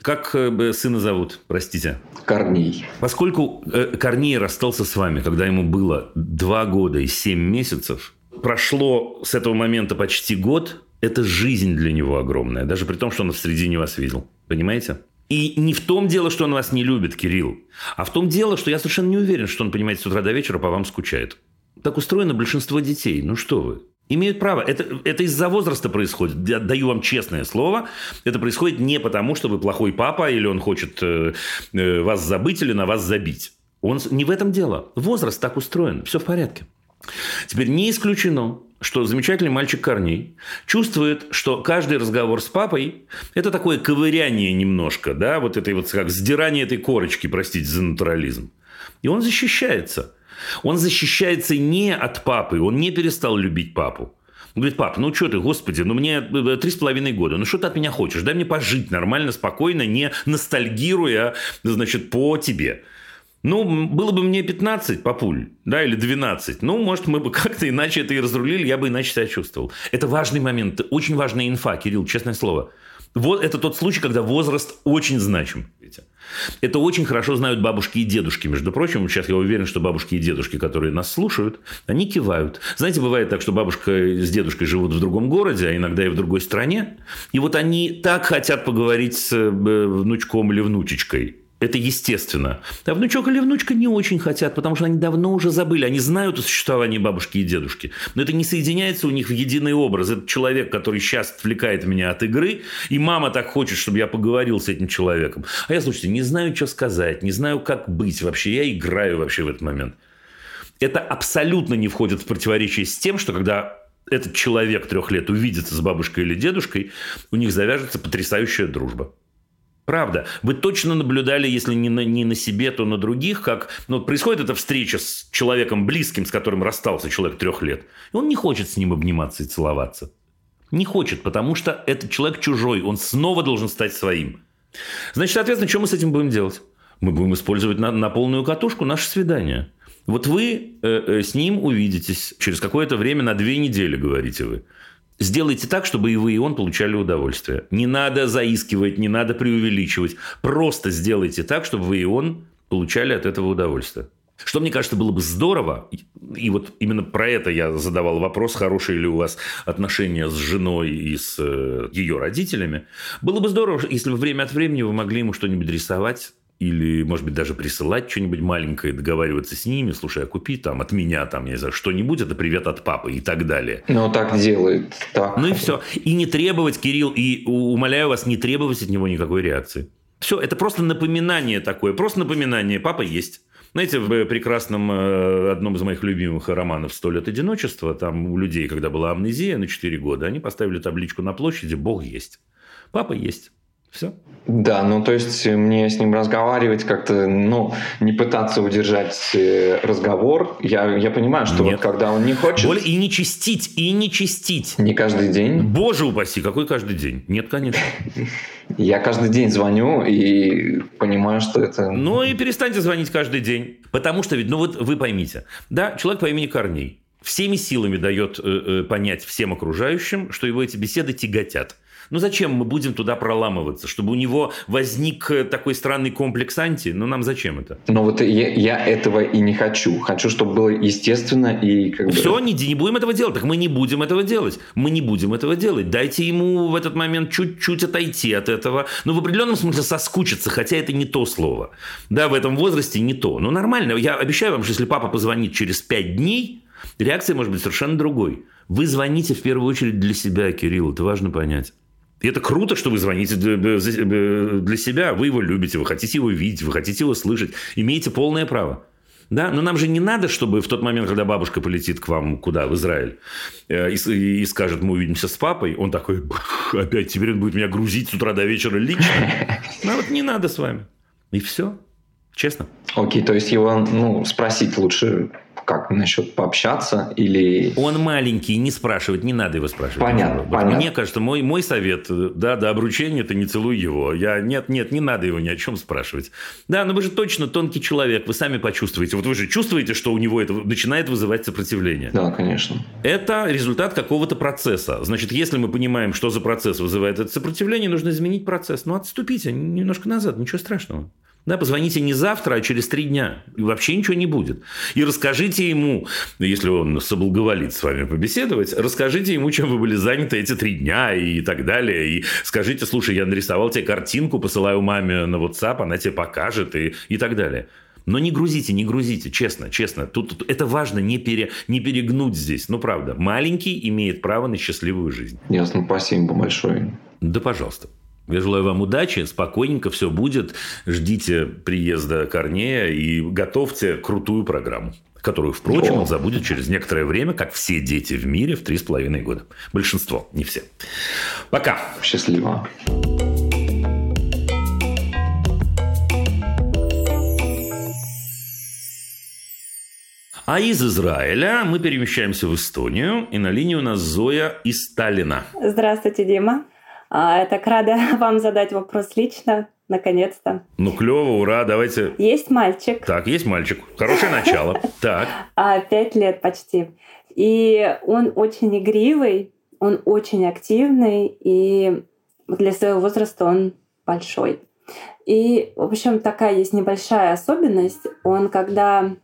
Как э, сына зовут, простите? Корней. Поскольку э, Корней расстался с вами, когда ему было два года и семь месяцев, прошло с этого момента почти год, это жизнь для него огромная, даже при том, что он в середине вас видел. Понимаете? И не в том дело, что он вас не любит, Кирилл, а в том дело, что я совершенно не уверен, что он, понимаете, с утра до вечера по вам скучает. Так устроено большинство детей. Ну что вы? Имеют право. Это, это из-за возраста происходит. Я даю вам честное слово. Это происходит не потому, что вы плохой папа, или он хочет э, э, вас забыть, или на вас забить. Он, не в этом дело. Возраст так устроен. Все в порядке. Теперь не исключено, что замечательный мальчик Корней чувствует, что каждый разговор с папой – это такое ковыряние немножко, да, вот этой вот как сдирание этой корочки, простите за натурализм. И он защищается. Он защищается не от папы, он не перестал любить папу. Он говорит, пап, ну что ты, господи, ну мне э, три с половиной года, ну что ты от меня хочешь? Дай мне пожить нормально, спокойно, не ностальгируя, значит, по тебе. Ну, было бы мне 15, папуль, да, или 12. Ну, может, мы бы как-то иначе это и разрулили, я бы иначе себя чувствовал. Это важный момент, очень важная инфа, Кирилл, честное слово. Вот это тот случай, когда возраст очень значим. Витя. Это очень хорошо знают бабушки и дедушки. Между прочим, сейчас я уверен, что бабушки и дедушки, которые нас слушают, они кивают. Знаете, бывает так, что бабушка с дедушкой живут в другом городе, а иногда и в другой стране. И вот они так хотят поговорить с э, внучком или внучечкой. Это естественно. А внучок или внучка не очень хотят, потому что они давно уже забыли. Они знают о существовании бабушки и дедушки. Но это не соединяется у них в единый образ. Это человек, который сейчас отвлекает меня от игры, и мама так хочет, чтобы я поговорил с этим человеком. А я, слушайте, не знаю, что сказать, не знаю, как быть вообще. Я играю вообще в этот момент. Это абсолютно не входит в противоречие с тем, что когда этот человек трех лет увидится с бабушкой или дедушкой, у них завяжется потрясающая дружба. Правда. Вы точно наблюдали, если не на, не на себе, то на других, как ну, происходит эта встреча с человеком близким, с которым расстался человек трех лет. И он не хочет с ним обниматься и целоваться. Не хочет, потому что этот человек чужой. Он снова должен стать своим. Значит, соответственно, что мы с этим будем делать? Мы будем использовать на, на полную катушку наше свидание. Вот вы э, э, с ним увидитесь через какое-то время, на две недели, говорите вы. Сделайте так, чтобы и вы, и он получали удовольствие. Не надо заискивать, не надо преувеличивать. Просто сделайте так, чтобы вы и он получали от этого удовольствие. Что, мне кажется, было бы здорово, и вот именно про это я задавал вопрос, хорошие ли у вас отношения с женой и с э, ее родителями. Было бы здорово, если бы время от времени вы могли ему что-нибудь рисовать, или, может быть, даже присылать что-нибудь маленькое, договариваться с ними, слушай, а купи там от меня там, я не знаю, что-нибудь, это привет от папы и так далее. Ну, так делает. Так. Ну и все. И не требовать, Кирилл, и умоляю вас, не требовать от него никакой реакции. Все, это просто напоминание такое, просто напоминание, папа есть. Знаете, в прекрасном, э, одном из моих любимых романов «Сто лет одиночества», там у людей, когда была амнезия на 4 года, они поставили табличку на площади «Бог есть». Папа есть. Все. Да, ну то есть мне с ним разговаривать как-то, ну, не пытаться удержать э, разговор. Я, я понимаю, что Нет. вот когда он не хочет... Более и не чистить, и не чистить. Не каждый день? Боже упаси, какой каждый день? Нет, конечно. Я каждый день звоню и понимаю, что это... Ну и перестаньте звонить каждый день. Потому что ведь, ну вот вы поймите, да, человек по имени Корней всеми силами дает э, э, понять всем окружающим, что его эти беседы тяготят. Ну зачем мы будем туда проламываться? Чтобы у него возник э, такой странный комплекс анти? Ну нам зачем это? Ну вот я, я этого и не хочу. Хочу, чтобы было естественно и как бы... Все, не, не будем этого делать. Так мы не будем этого делать. Мы не будем этого делать. Дайте ему в этот момент чуть-чуть отойти от этого. Ну в определенном смысле соскучиться, хотя это не то слово. Да, в этом возрасте не то. Ну нормально. Я обещаю вам, что если папа позвонит через пять дней, реакция может быть совершенно другой. Вы звоните в первую очередь для себя, Кирилл, это важно понять. И это круто, что вы звоните для себя, вы его любите, вы хотите его видеть, вы хотите его слышать, имеете полное право. Да? Но нам же не надо, чтобы в тот момент, когда бабушка полетит к вам куда, в Израиль, э, и, и скажет, мы увидимся с папой, он такой, опять теперь он будет меня грузить с утра до вечера лично. Ну вот не надо с вами. И все. Честно. Окей, то есть его ну, спросить лучше как насчет пообщаться или... Он маленький, не спрашивать, не надо его спрашивать. Понятно, вот понятно. Мне кажется, мой, мой совет, да, до обручения ты не целуй его. Я, нет, нет, не надо его ни о чем спрашивать. Да, но вы же точно тонкий человек, вы сами почувствуете. Вот вы же чувствуете, что у него это начинает вызывать сопротивление. Да, конечно. Это результат какого-то процесса. Значит, если мы понимаем, что за процесс вызывает это сопротивление, нужно изменить процесс. Ну, отступите немножко назад, ничего страшного. Да, позвоните не завтра, а через три дня. И вообще ничего не будет. И расскажите ему, если он соблаговолит с вами побеседовать, расскажите ему, чем вы были заняты эти три дня и так далее. И скажите, слушай, я нарисовал тебе картинку, посылаю маме на WhatsApp, она тебе покажет и, и так далее. Но не грузите, не грузите, честно, честно. Тут, тут это важно не, пере, не перегнуть здесь. Ну, правда, маленький имеет право на счастливую жизнь. Ясно, спасибо большое. Да, пожалуйста. Я желаю вам удачи, спокойненько все будет. Ждите приезда Корнея и готовьте крутую программу которую, впрочем, он забудет через некоторое время, как все дети в мире в три с половиной года. Большинство, не все. Пока. Счастливо. А из Израиля мы перемещаемся в Эстонию, и на линии у нас Зоя из Сталина. Здравствуйте, Дима. А, я так рада вам задать вопрос лично, наконец-то. Ну, клево, ура, давайте. Есть мальчик. Так, есть мальчик. Хорошее начало. Так. А, пять лет почти. И он очень игривый, он очень активный, и для своего возраста он большой. И, в общем, такая есть небольшая особенность. Он, когда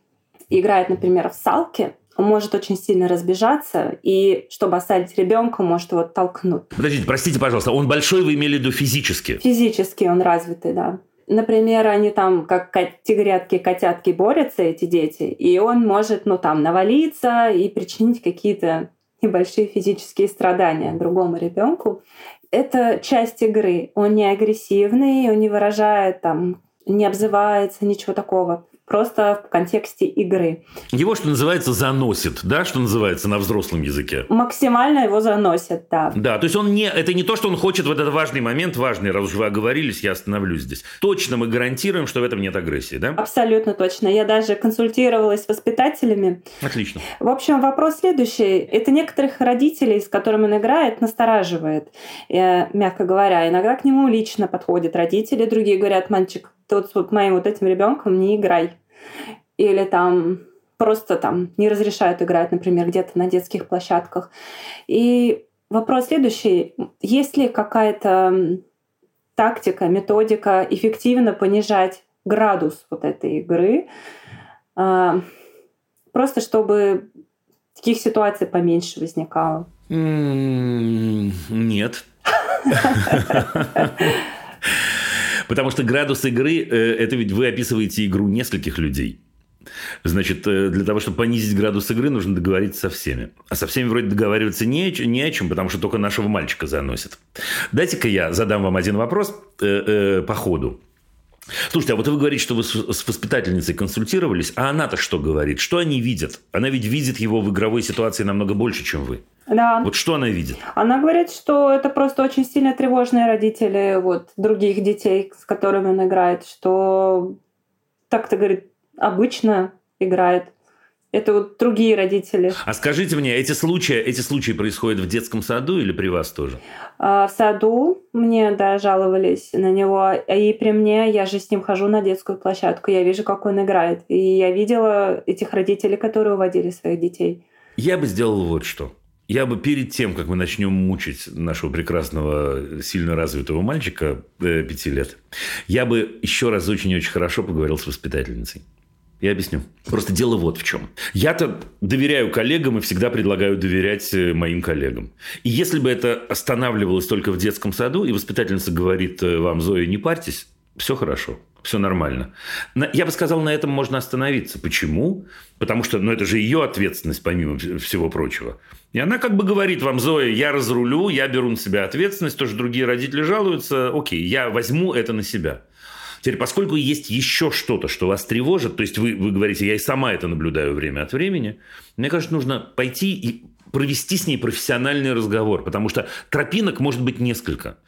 играет, например, в салки, он может очень сильно разбежаться, и чтобы оставить ребенка, может его толкнуть. Подождите, простите, пожалуйста, он большой, вы имели в виду физически? Физически он развитый, да. Например, они там, как тигрятки, котятки борются, эти дети, и он может, ну, там, навалиться и причинить какие-то небольшие физические страдания другому ребенку. Это часть игры. Он не агрессивный, он не выражает там, не обзывается, ничего такого просто в контексте игры. Его, что называется, заносит, да, что называется на взрослом языке? Максимально его заносит, да. Да, то есть он не, это не то, что он хочет в этот важный момент, важный, раз уж вы оговорились, я остановлюсь здесь. Точно мы гарантируем, что в этом нет агрессии, да? Абсолютно точно. Я даже консультировалась с воспитателями. Отлично. В общем, вопрос следующий. Это некоторых родителей, с которыми он играет, настораживает, э, мягко говоря. Иногда к нему лично подходят родители, другие говорят, мальчик, ты вот с моим вот этим ребенком не играй. Или там просто там не разрешают играть, например, где-то на детских площадках. И вопрос следующий. Есть ли какая-то тактика, методика эффективно понижать градус вот этой игры, А, Просто чтобы таких ситуаций поменьше возникало. Нет. Потому что градус игры э, – это ведь вы описываете игру нескольких людей. Значит, э, для того, чтобы понизить градус игры, нужно договориться со всеми. А со всеми вроде договариваться не, не о чем, потому что только нашего мальчика заносит. Дайте-ка я задам вам один вопрос э, э, по ходу. Слушайте, а вот вы говорите, что вы с воспитательницей консультировались, а она-то что говорит? Что они видят? Она ведь видит его в игровой ситуации намного больше, чем вы. Да. Вот что она видит? Она говорит, что это просто очень сильно тревожные родители вот, других детей, с которыми он играет, что так-то, говорит, обычно играет. Это вот другие родители. А скажите мне, эти случаи, эти случаи происходят в детском саду или при вас тоже? А в саду мне, да, жаловались на него. И при мне, я же с ним хожу на детскую площадку, я вижу, как он играет. И я видела этих родителей, которые уводили своих детей. Я бы сделал вот что. Я бы перед тем, как мы начнем мучить нашего прекрасного, сильно развитого мальчика э, пяти лет, я бы еще раз очень-очень хорошо поговорил с воспитательницей. Я объясню. Просто дело вот в чем. Я-то доверяю коллегам и всегда предлагаю доверять э, моим коллегам. И если бы это останавливалось только в детском саду, и воспитательница говорит э, вам, Зоя, не парьтесь, все хорошо, все нормально. Я бы сказал, на этом можно остановиться. Почему? Потому что ну, это же ее ответственность, помимо вс- всего прочего. И она как бы говорит вам, Зоя, я разрулю, я беру на себя ответственность, то, что другие родители жалуются, окей, я возьму это на себя. Теперь, поскольку есть еще что-то, что вас тревожит, то есть вы, вы говорите, я и сама это наблюдаю время от времени, мне кажется, нужно пойти и провести с ней профессиональный разговор, потому что тропинок может быть несколько.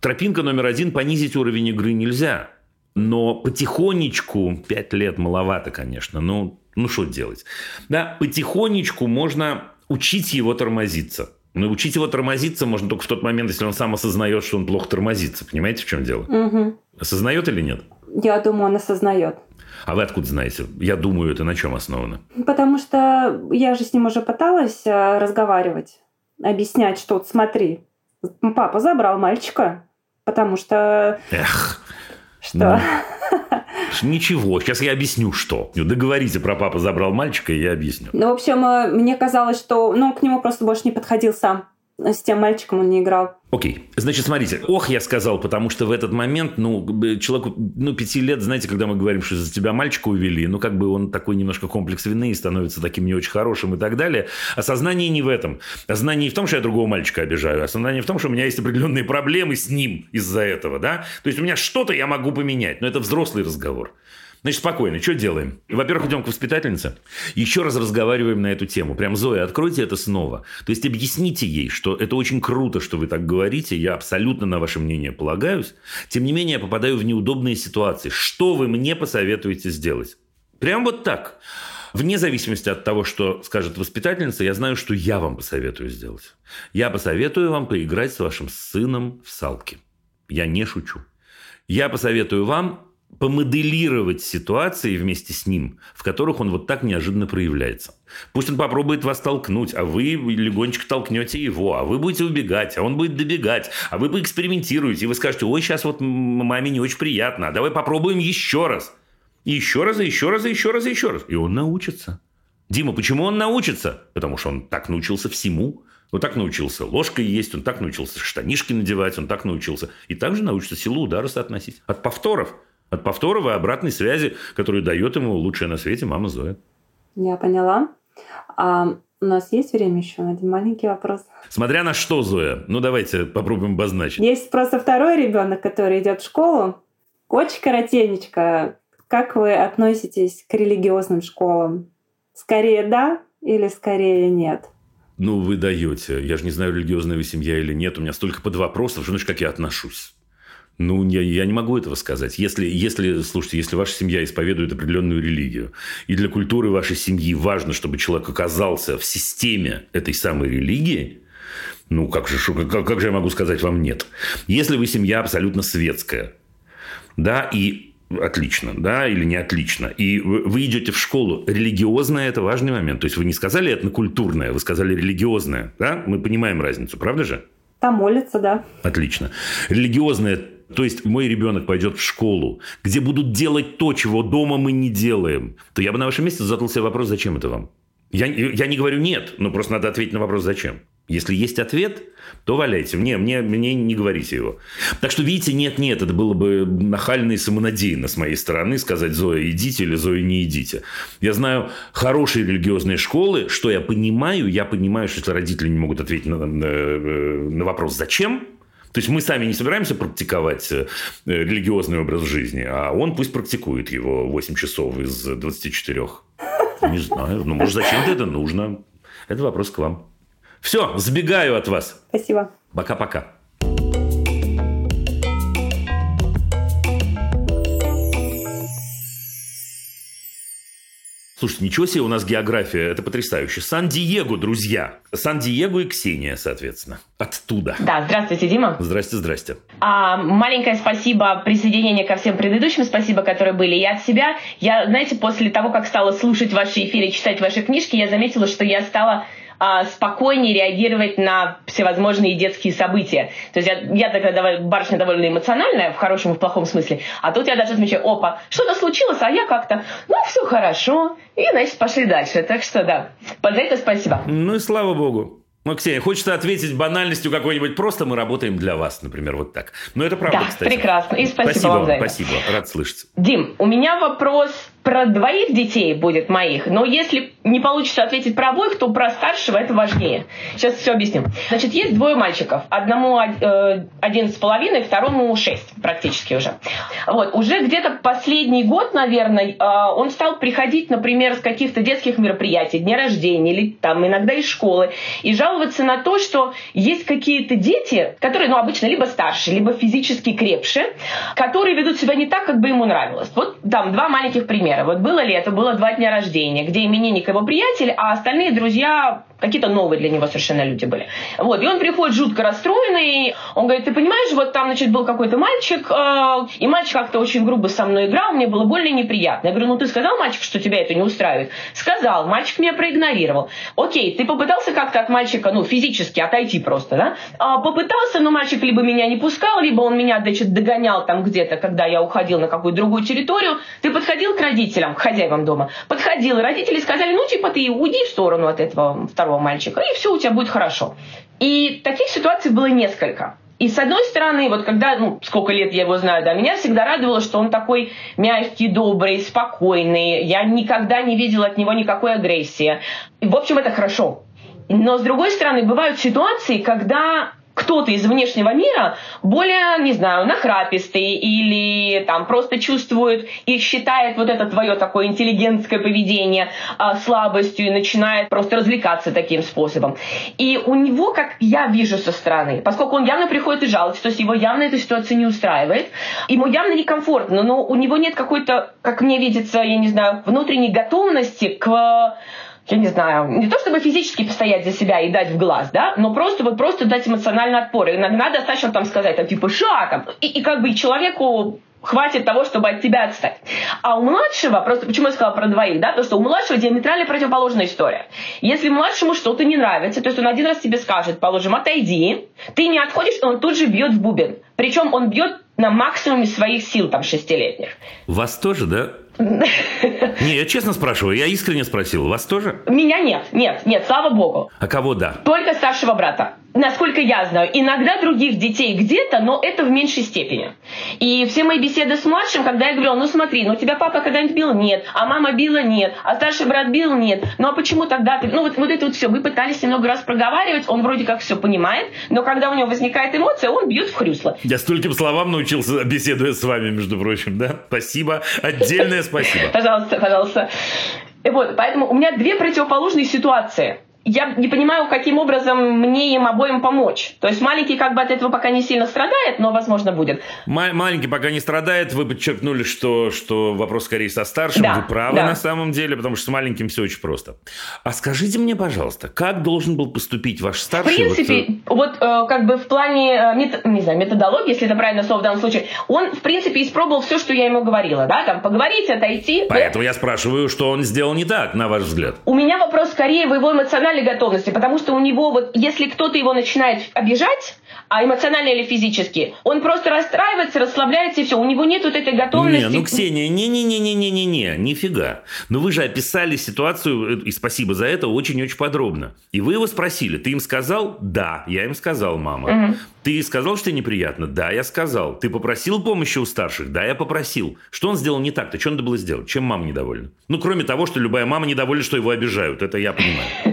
Тропинка номер один – понизить уровень игры нельзя. Но потихонечку, пять лет маловато, конечно, ну, ну что делать? Да, потихонечку можно учить его тормозиться. Но учить его тормозиться можно только в тот момент, если он сам осознает, что он плохо тормозится. Понимаете, в чем дело? Мгм. Осознает или нет? Я думаю, он осознает. А вы откуда знаете? Я думаю, это на чем основано? Потому что я же с ним уже пыталась э, разговаривать, объяснять, что вот смотри, папа забрал мальчика, потому что Эх, что? ничего. Сейчас я объясню, что. Ну, Договорите про папа забрал мальчика, и я объясню. Ну, в общем, э, мне казалось, что ну, к нему просто больше не подходил сам. С тем мальчиком он не играл. Окей. Значит, смотрите. Ох, я сказал, потому что в этот момент, ну, человеку, ну, пяти лет, знаете, когда мы говорим, что за тебя мальчика увели, ну, как бы он такой немножко комплекс вины и становится таким не очень хорошим и так далее. Осознание не в этом. Осознание не в том, что я другого мальчика обижаю. Осознание в том, что у меня есть определенные проблемы с ним из-за этого, да? То есть у меня что-то я могу поменять, но это взрослый разговор. Значит, спокойно. Что делаем? Во-первых, идем к воспитательнице. Еще раз разговариваем на эту тему. Прям, Зоя, откройте это снова. То есть, объясните ей, что это очень круто, что вы так говорите. Я абсолютно на ваше мнение полагаюсь. Тем не менее, я попадаю в неудобные ситуации. Что вы мне посоветуете сделать? Прям вот так. Вне зависимости от того, что скажет воспитательница, я знаю, что я вам посоветую сделать. Я посоветую вам поиграть с вашим сыном в салки. Я не шучу. Я посоветую вам помоделировать ситуации вместе с ним, в которых он вот так неожиданно проявляется. Пусть он попробует вас толкнуть, а вы легонечко толкнете его, а вы будете убегать, а он будет добегать, а вы поэкспериментируете, и вы скажете, ой, сейчас вот маме не очень приятно, а давай попробуем еще раз. И еще раз, и еще раз, и еще раз, и еще раз. И он научится. Дима, почему он научится? Потому что он так научился всему. Он так научился ложкой есть, он так научился штанишки надевать, он так научился. И также научится силу удара соотносить. От повторов. От повторов и обратной связи, которую дает ему лучшая на свете мама Зоя. Я поняла. А у нас есть время еще на один маленький вопрос? Смотря на что, Зоя. Ну, давайте попробуем обозначить. Есть просто второй ребенок, который идет в школу. Очень коротенечко. Как вы относитесь к религиозным школам? Скорее да или скорее нет? Ну, вы даете. Я же не знаю, религиозная вы семья или нет. У меня столько под вопросов. Знаешь, как я отношусь? Ну, я, я не могу этого сказать. Если, если, слушайте, если ваша семья исповедует определенную религию, и для культуры вашей семьи важно, чтобы человек оказался в системе этой самой религии, ну, как же, как, как же я могу сказать вам нет? Если вы семья абсолютно светская, да, и отлично, да, или не отлично, и вы, идете в школу, религиозная – это важный момент. То есть, вы не сказали этнокультурная, вы сказали религиозная, да? Мы понимаем разницу, правда же? Там молятся, да. Отлично. Религиозная то есть мой ребенок пойдет в школу, где будут делать то, чего дома мы не делаем, то я бы на вашем месте задал себе вопрос, зачем это вам? Я, я не говорю нет, но просто надо ответить на вопрос, зачем. Если есть ответ, то валяйте. Мне, мне, мне не говорите его. Так что, видите, нет-нет, это было бы нахально и самонадеянно с моей стороны сказать Зоя, идите или Зоя, не идите. Я знаю хорошие религиозные школы, что я понимаю, я понимаю, что если родители не могут ответить на, на, на вопрос «зачем?», то есть мы сами не собираемся практиковать э, религиозный образ жизни, а он пусть практикует его 8 часов из 24. Не знаю. Ну, может, зачем-то это нужно. Это вопрос к вам. Все, сбегаю от вас. Спасибо. Пока-пока. Слушайте, ничего себе у нас география, это потрясающе. Сан-Диего, друзья. Сан-Диего и Ксения, соответственно. Оттуда. Да, здравствуйте, Дима. Здрасте, здрасте. А, маленькое спасибо, присоединение ко всем предыдущим спасибо, которые были. Я от себя, я, знаете, после того, как стала слушать ваши эфиры, читать ваши книжки, я заметила, что я стала а, спокойнее реагировать на всевозможные детские события. То есть я, я такая довольно, барышня довольно эмоциональная, в хорошем и в плохом смысле. А тут я даже отмечаю, опа, что-то случилось, а я как-то, ну, все хорошо. И, значит, пошли дальше. Так что, да, за это спасибо. Ну и слава богу. Ну, Ксения, хочется ответить банальностью какой-нибудь. Просто мы работаем для вас, например, вот так. Но это правда, да, кстати. прекрасно. И спасибо, спасибо вам за это. Спасибо, рад слышать. Дим, у меня вопрос про двоих детей будет моих, но если не получится ответить про обоих, то про старшего это важнее. Сейчас все объясню. Значит, есть двое мальчиков. Одному э, один с половиной, второму шесть практически уже. Вот. Уже где-то последний год, наверное, э, он стал приходить, например, с каких-то детских мероприятий, дня рождения или там иногда из школы, и жаловаться на то, что есть какие-то дети, которые, ну, обычно либо старше, либо физически крепше, которые ведут себя не так, как бы ему нравилось. Вот там два маленьких примера примера. Вот было лето, было два дня рождения, где именинник его приятель, а остальные друзья какие-то новые для него совершенно люди были. Вот, и он приходит жутко расстроенный, он говорит, ты понимаешь, вот там, значит, был какой-то мальчик, э, и мальчик как-то очень грубо со мной играл, мне было больно и неприятно. Я говорю, ну ты сказал, мальчик, что тебя это не устраивает? Сказал, мальчик меня проигнорировал. Окей, ты попытался как-то от мальчика, ну, физически отойти просто, да? А, попытался, но мальчик либо меня не пускал, либо он меня, значит, догонял там где-то, когда я уходил на какую-то другую территорию. Ты подходил к родителям, к хозяевам дома, подходил, и родители сказали, ну, типа, ты уйди в сторону от этого второго мальчика, и все у тебя будет хорошо. И таких ситуаций было несколько. И с одной стороны, вот когда, ну, сколько лет я его знаю, да, меня всегда радовало, что он такой мягкий, добрый, спокойный. Я никогда не видела от него никакой агрессии. И, в общем, это хорошо. Но, с другой стороны, бывают ситуации, когда кто-то из внешнего мира более, не знаю, нахрапистый или там просто чувствует и считает вот это твое такое интеллигентское поведение а, слабостью и начинает просто развлекаться таким способом. И у него, как я вижу со стороны, поскольку он явно приходит и жалуется, то есть его явно эта ситуация не устраивает, ему явно некомфортно, но у него нет какой-то, как мне видится, я не знаю, внутренней готовности к я не знаю, не то чтобы физически постоять за себя и дать в глаз, да, но просто вот просто дать эмоциональный отпор. И иногда достаточно там сказать, там, типа, ша, и, и как бы человеку хватит того, чтобы от тебя отстать. А у младшего, просто почему я сказала про двоих, да, то, что у младшего диаметрально противоположная история. Если младшему что-то не нравится, то есть он один раз тебе скажет, положим, отойди, ты не отходишь, он тут же бьет в бубен. Причем он бьет на максимуме своих сил, там, шестилетних. Вас тоже, да? Не, я честно спрашиваю, я искренне спросил, вас тоже? Меня нет, нет, нет, слава богу. А кого да? Только старшего брата насколько я знаю, иногда других детей где-то, но это в меньшей степени. И все мои беседы с младшим, когда я говорила, ну смотри, ну тебя папа когда-нибудь бил? Нет. А мама била? Нет. А старший брат бил? Нет. Ну а почему тогда ты... Ну вот, вот это вот все. Мы пытались немного раз проговаривать, он вроде как все понимает, но когда у него возникает эмоция, он бьет в хрюсло. Я стольким словам научился, беседуя с вами, между прочим, да? Спасибо. Отдельное спасибо. Пожалуйста, пожалуйста. Вот, поэтому у меня две противоположные ситуации я не понимаю, каким образом мне им обоим помочь. То есть маленький как бы от этого пока не сильно страдает, но, возможно, будет. Ма- маленький пока не страдает. Вы подчеркнули, что, что вопрос скорее со старшим. Да, Вы правы да. на самом деле, потому что с маленьким все очень просто. А скажите мне, пожалуйста, как должен был поступить ваш старший? В принципе, вот, вот э, как бы в плане, э, мет, не знаю, методологии, если это правильное слово в данном случае, он, в принципе, испробовал все, что я ему говорила, да, там, поговорить, отойти. Поэтому я спрашиваю, что он сделал не так, на ваш взгляд. У меня вопрос скорее в его эмоциональной эмоциональной готовности, потому что у него вот, если кто-то его начинает обижать, а эмоционально или физически, он просто расстраивается, расслабляется и все. У него нет вот этой готовности. Не, ну, Ксения, не-не-не-не-не-не-не, нифига. Но вы же описали ситуацию, э, и спасибо за это, очень-очень подробно. И вы его спросили, ты им сказал? Да, я им сказал, мама. Угу. Ты сказал, что тебе неприятно? Да, я сказал. Ты попросил помощи у старших? Да, я попросил. Что он сделал не так-то? Что надо было сделать? Чем мама недовольна? Ну, кроме того, что любая мама недовольна, что его обижают. Это я понимаю.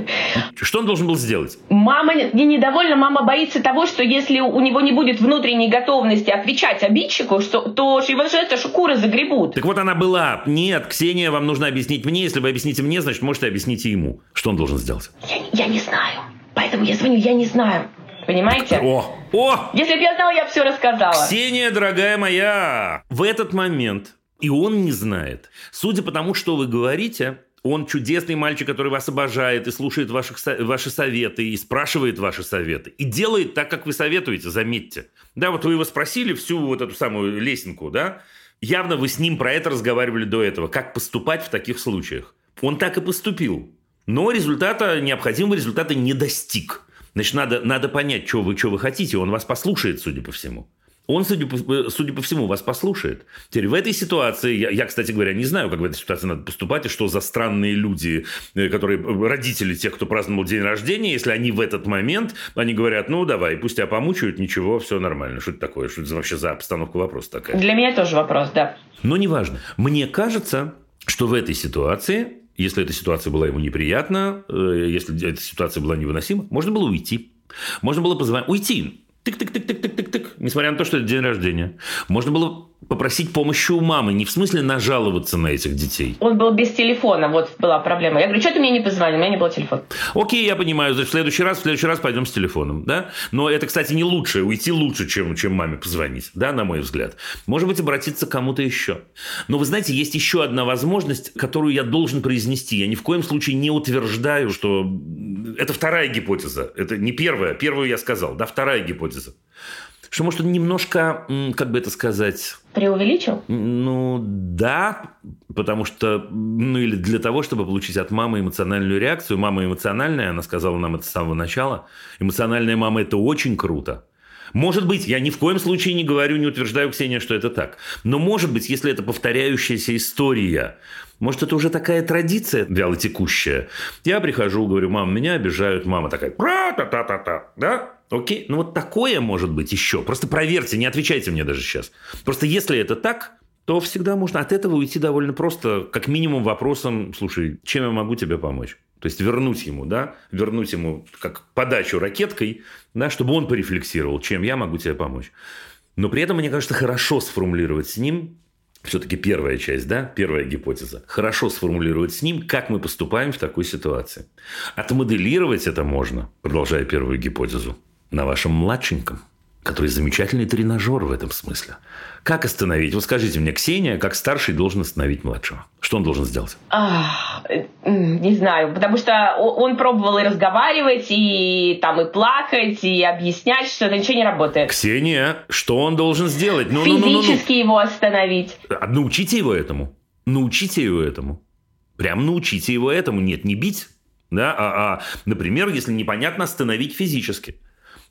Что он должен был сделать? Мама не недовольна, мама боится того, что если у него не будет внутренней готовности отвечать обидчику, что, то его же это шкуры загребут. Так вот она была. Нет, Ксения, вам нужно объяснить мне. Если вы объясните мне, значит, можете объясните ему. Что он должен сделать? Я, я не знаю. Поэтому я звоню, я не знаю. Понимаете? О, о! Если бы я знала, я все рассказала. Ксения, дорогая моя, в этот момент, и он не знает, судя по тому, что вы говорите, он чудесный мальчик, который вас обожает и слушает ваших, ваши советы, и спрашивает ваши советы. И делает так, как вы советуете, заметьте. Да, вот вы его спросили всю вот эту самую лесенку, да? Явно вы с ним про это разговаривали до этого. Как поступать в таких случаях. Он так и поступил. Но результата, необходимого результата не достиг. Значит, надо, надо понять, что вы, что вы хотите. Он вас послушает, судя по всему. Он, судя по, судя по всему, вас послушает. Теперь в этой ситуации, я, я, кстати говоря, не знаю, как в этой ситуации надо поступать, и что за странные люди, э, которые э, родители тех, кто праздновал день рождения, если они в этот момент, они говорят, ну, давай, пусть тебя помучают, ничего, все нормально. Что это такое? Что это вообще за обстановка вопроса такая? Для меня тоже вопрос, да. Но неважно. Мне кажется, что в этой ситуации если эта ситуация была ему неприятна, э, если эта ситуация была невыносима, можно было уйти. Можно было позвонить. Уйти тык-тык-тык-тык-тык-тык, несмотря на то, что это день рождения. Можно было попросить помощи у мамы, не в смысле нажаловаться на этих детей. Он был без телефона, вот была проблема. Я говорю, что ты мне не позвонил, у меня не было телефона. Окей, я понимаю, значит, в следующий раз, в следующий раз пойдем с телефоном, да? Но это, кстати, не лучше, уйти лучше, чем, чем маме позвонить, да, на мой взгляд. Может быть, обратиться к кому-то еще. Но вы знаете, есть еще одна возможность, которую я должен произнести. Я ни в коем случае не утверждаю, что это вторая гипотеза. Это не первая. Первую я сказал, да, вторая гипотеза. Что, может, он немножко, как бы это сказать... Преувеличил? Ну, да, потому что, ну, или для того, чтобы получить от мамы эмоциональную реакцию. Мама эмоциональная, она сказала нам это с самого начала. Эмоциональная мама – это очень круто. Может быть, я ни в коем случае не говорю, не утверждаю, Ксения, что это так. Но может быть, если это повторяющаяся история, может, это уже такая традиция вялотекущая. Я прихожу, говорю, мама, меня обижают. Мама такая, та-та-та-та, да? Окей, ну вот такое может быть еще. Просто проверьте, не отвечайте мне даже сейчас. Просто если это так, то всегда можно от этого уйти довольно просто, как минимум вопросом, слушай, чем я могу тебе помочь? То есть вернуть ему, да, вернуть ему как подачу ракеткой, да, чтобы он порефлексировал, чем я могу тебе помочь. Но при этом, мне кажется, хорошо сформулировать с ним, все-таки первая часть, да, первая гипотеза, хорошо сформулировать с ним, как мы поступаем в такой ситуации. Отмоделировать это можно, продолжая первую гипотезу, на вашем младшеньком, который замечательный тренажер в этом смысле. Как остановить? Вот скажите мне, Ксения, как старший должен остановить младшего? Что он должен сделать? А, не знаю, потому что он пробовал и разговаривать, и там и плакать, и объяснять, что это ничего не работает. Ксения, что он должен сделать? Ну, Физически ну, ну, ну, ну. его остановить. А, научите его этому. Научите его этому. Прям научите его этому. Нет, не бить. Да? А, а, например, если непонятно, остановить физически.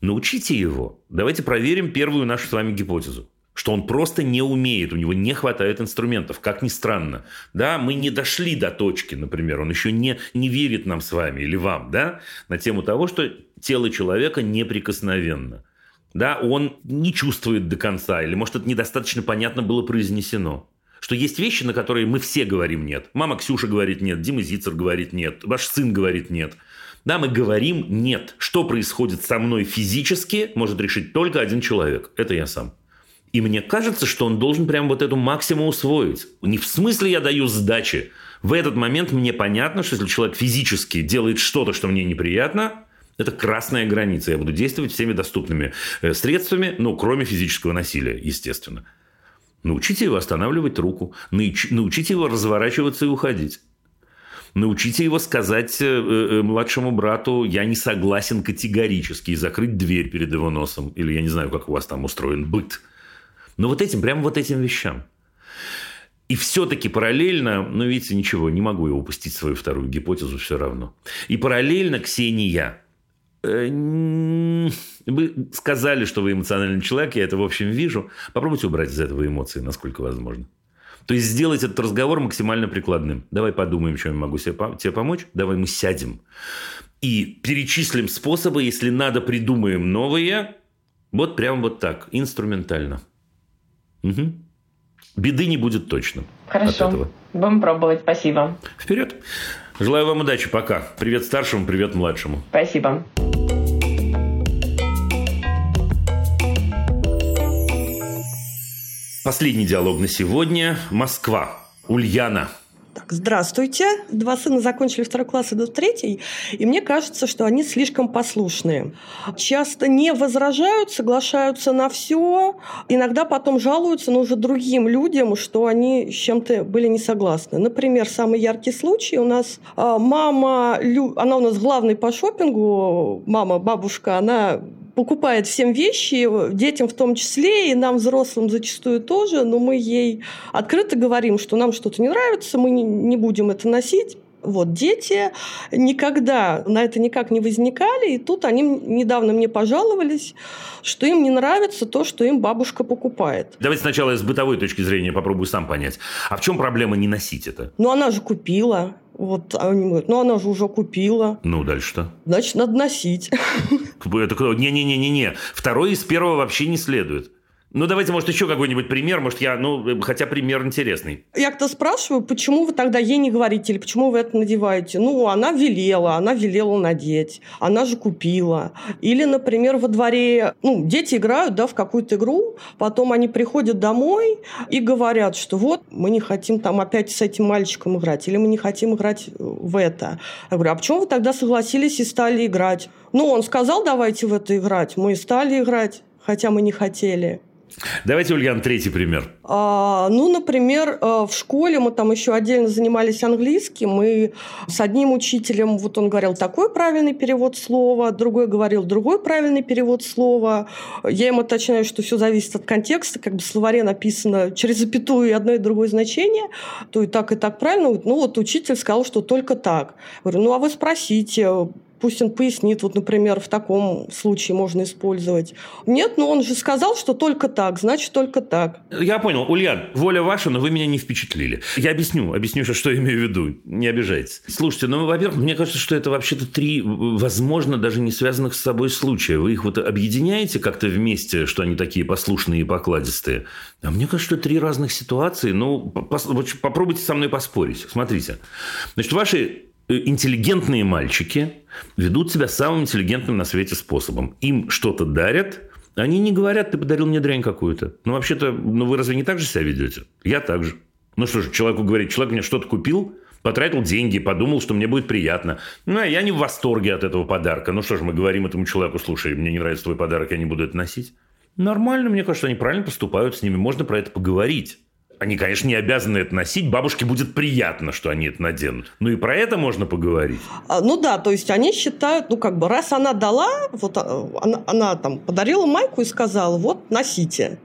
Научите его. Давайте проверим первую нашу с вами гипотезу что он просто не умеет, у него не хватает инструментов, как ни странно. Да, мы не дошли до точки, например, он еще не, не верит нам с вами или вам, да, на тему того, что тело человека неприкосновенно. Да, он не чувствует до конца, или, может, это недостаточно понятно было произнесено. Что есть вещи, на которые мы все говорим «нет». Мама Ксюша говорит «нет», Дима Зицер говорит «нет», ваш сын говорит «нет». Да, мы говорим «нет». Что происходит со мной физически, может решить только один человек. Это я сам. И мне кажется, что он должен прям вот эту максимум усвоить. Не в смысле я даю сдачи. В этот момент мне понятно, что если человек физически делает что-то, что мне неприятно, это красная граница. Я буду действовать всеми доступными э, средствами, ну, кроме физического насилия, естественно. Научите его останавливать руку, научите его разворачиваться и уходить. Научите его сказать э, э, младшему брату, я не согласен категорически, и закрыть дверь перед его носом. Или я не знаю, как у вас там устроен быт. Но вот этим, прямо вот этим вещам. И все-таки параллельно, ну, видите, ничего, не могу я упустить свою вторую гипотезу все равно. И параллельно Ксения, э, вы сказали, что вы эмоциональный человек, я это, в общем, вижу. Попробуйте убрать из этого эмоции, насколько возможно. То есть сделать этот разговор максимально прикладным. Давай подумаем, чем я могу тебе помочь. Давай мы сядем и перечислим способы, если надо, придумаем новые. Вот прям вот так, инструментально. Угу. Беды не будет точно. Хорошо. Будем пробовать. Спасибо. Вперед. Желаю вам удачи. Пока. Привет старшему, привет младшему. Спасибо. Последний диалог на сегодня. Москва. Ульяна. Так, здравствуйте. Два сына закончили второй класс, идут третий, и мне кажется, что они слишком послушные. Часто не возражают, соглашаются на все, иногда потом жалуются, но уже другим людям, что они с чем-то были не согласны. Например, самый яркий случай у нас а, мама, она у нас главный по шопингу, мама, бабушка, она покупает всем вещи, детям в том числе, и нам, взрослым, зачастую тоже, но мы ей открыто говорим, что нам что-то не нравится, мы не будем это носить, вот, дети никогда на это никак не возникали, и тут они недавно мне пожаловались, что им не нравится то, что им бабушка покупает. Давайте сначала с бытовой точки зрения попробую сам понять. А в чем проблема не носить это? Ну, она же купила. Вот они говорят, ну она же уже купила. Ну, дальше что? Значит, надо носить. Это? Не-не-не-не-не. Второй из первого вообще не следует. Ну, давайте, может, еще какой-нибудь пример. Может, я, ну, хотя пример интересный. Я кто спрашиваю, почему вы тогда ей не говорите, или почему вы это надеваете? Ну, она велела, она велела надеть, она же купила. Или, например, во дворе, ну, дети играют, да, в какую-то игру, потом они приходят домой и говорят, что вот, мы не хотим там опять с этим мальчиком играть, или мы не хотим играть в это. Я говорю, а почему вы тогда согласились и стали играть? Ну, он сказал, давайте в это играть, мы и стали играть, хотя мы не хотели. Давайте, Ульян, третий пример. А, ну, например, э, в школе мы там еще отдельно занимались английским, и с одним учителем, вот он говорил такой правильный перевод слова, другой говорил другой правильный перевод слова. Я ему уточняю, что все зависит от контекста, как бы в словаре написано через запятую и одно и другое значение, то и так, и так правильно. Ну, вот учитель сказал, что только так. Говорю, ну, а вы спросите, Пусть он пояснит, вот, например, в таком случае можно использовать. Нет, но он же сказал, что только так, значит, только так. Я понял. Ульян, воля ваша, но вы меня не впечатлили. Я объясню, объясню, что, что имею в виду. Не обижайтесь. Слушайте, ну, во-первых, мне кажется, что это вообще-то три, возможно, даже не связанных с собой случая. Вы их вот объединяете как-то вместе, что они такие послушные и покладистые. А мне кажется, что три разных ситуации. Ну, попробуйте со мной поспорить. Смотрите. Значит, ваши интеллигентные мальчики ведут себя самым интеллигентным на свете способом. Им что-то дарят, они не говорят, ты подарил мне дрянь какую-то. Ну, вообще-то, ну вы разве не так же себя ведете? Я так же. Ну что же, человеку говорить, человек мне что-то купил, потратил деньги, подумал, что мне будет приятно. Ну, а я не в восторге от этого подарка. Ну что ж, мы говорим этому человеку, слушай, мне не нравится твой подарок, я не буду это носить. Нормально, мне кажется, они правильно поступают, с ними можно про это поговорить. Они, конечно, не обязаны это носить. Бабушке будет приятно, что они это наденут. Ну и про это можно поговорить. А, ну да, то есть они считают, ну как бы, раз она дала, вот а, она, она там подарила майку и сказала, вот, носите.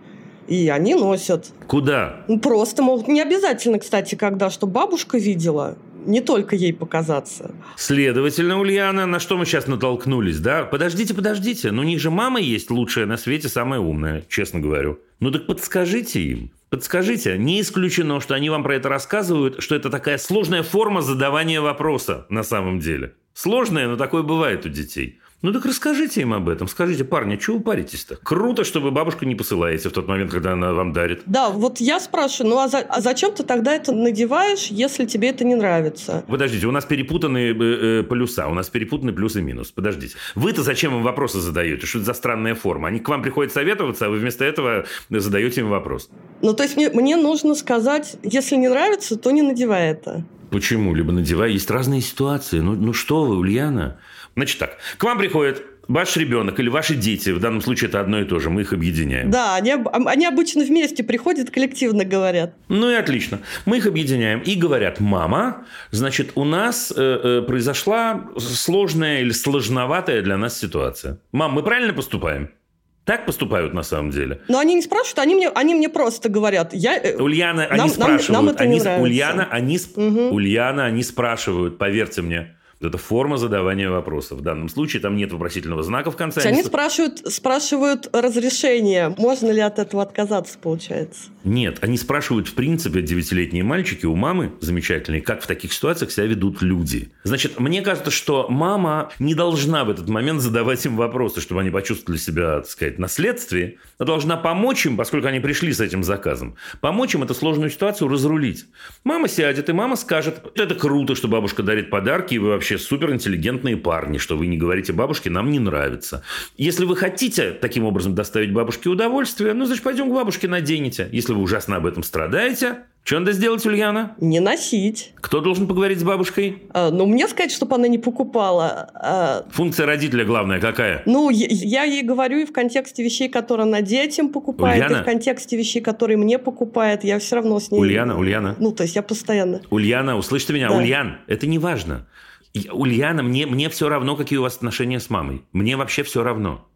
И они носят. Куда? Ну, просто, могут не обязательно, кстати, когда, что бабушка видела не только ей показаться. Следовательно, Ульяна, на что мы сейчас натолкнулись, да? Подождите, подождите, но у них же мама есть лучшая на свете, самая умная, честно говорю. Ну так подскажите им. Подскажите, не исключено, что они вам про это рассказывают, что это такая сложная форма задавания вопроса на самом деле. Сложная, но такое бывает у детей. Ну так расскажите им об этом. Скажите, парни, чего вы паритесь-то? Круто, что вы бабушку не посылаете в тот момент, когда она вам дарит. Да, вот я спрашиваю, ну а, за, а зачем ты тогда это надеваешь, если тебе это не нравится? Подождите, у нас перепутаны э, э, полюса, у нас перепутаны плюс и минус. Подождите. Вы-то зачем им вопросы задаете? Что это за странная форма? Они к вам приходят советоваться, а вы вместо этого задаете им вопрос. Ну, то есть мне, мне нужно сказать, если не нравится, то не надевай это. Почему? Либо надевай. Есть разные ситуации. Ну, ну что вы, Ульяна? Значит так, к вам приходит ваш ребенок или ваши дети, в данном случае это одно и то же, мы их объединяем. Да, они, они обычно вместе приходят, коллективно говорят. Ну и отлично. Мы их объединяем и говорят, мама, значит, у нас э, э, произошла сложная или сложноватая для нас ситуация. Мам, мы правильно поступаем? Так поступают на самом деле. Но они не спрашивают, они мне, они мне просто говорят. Я, э, Ульяна, они нам- нам- спрашивают. нам это не они, нравится. Ульяна, они, сп- Ульяна, они спрашивают, поверьте мне. Это форма задавания вопросов. В данном случае там нет вопросительного знака в конце. Они спрашивают, спрашивают разрешение. Можно ли от этого отказаться, получается? Нет, они спрашивают, в принципе, девятилетние мальчики у мамы замечательные, как в таких ситуациях себя ведут люди. Значит, мне кажется, что мама не должна в этот момент задавать им вопросы, чтобы они почувствовали себя, так сказать, на следствии, а должна помочь им, поскольку они пришли с этим заказом, помочь им эту сложную ситуацию разрулить. Мама сядет, и мама скажет, это круто, что бабушка дарит подарки, и вы вообще суперинтеллигентные парни, что вы не говорите бабушке, нам не нравится. Если вы хотите таким образом доставить бабушке удовольствие, ну, значит, пойдем к бабушке наденете. Если вы ужасно об этом страдаете, что надо сделать, Ульяна? Не носить. Кто должен поговорить с бабушкой? А, ну, мне сказать, чтобы она не покупала. а, Функция родителя главная какая? ну, я, я ей говорю и в контексте вещей, которые она детям покупает, Ульяна? и в контексте вещей, которые мне покупает. Я все равно с ней... Ульяна, Ульяна. Ну, то есть я постоянно... Ульяна, услышьте меня, Да. Ульян, это не важно. Ульяна, мне, мне все равно, какие у вас отношения с мамой. Мне вообще все равно.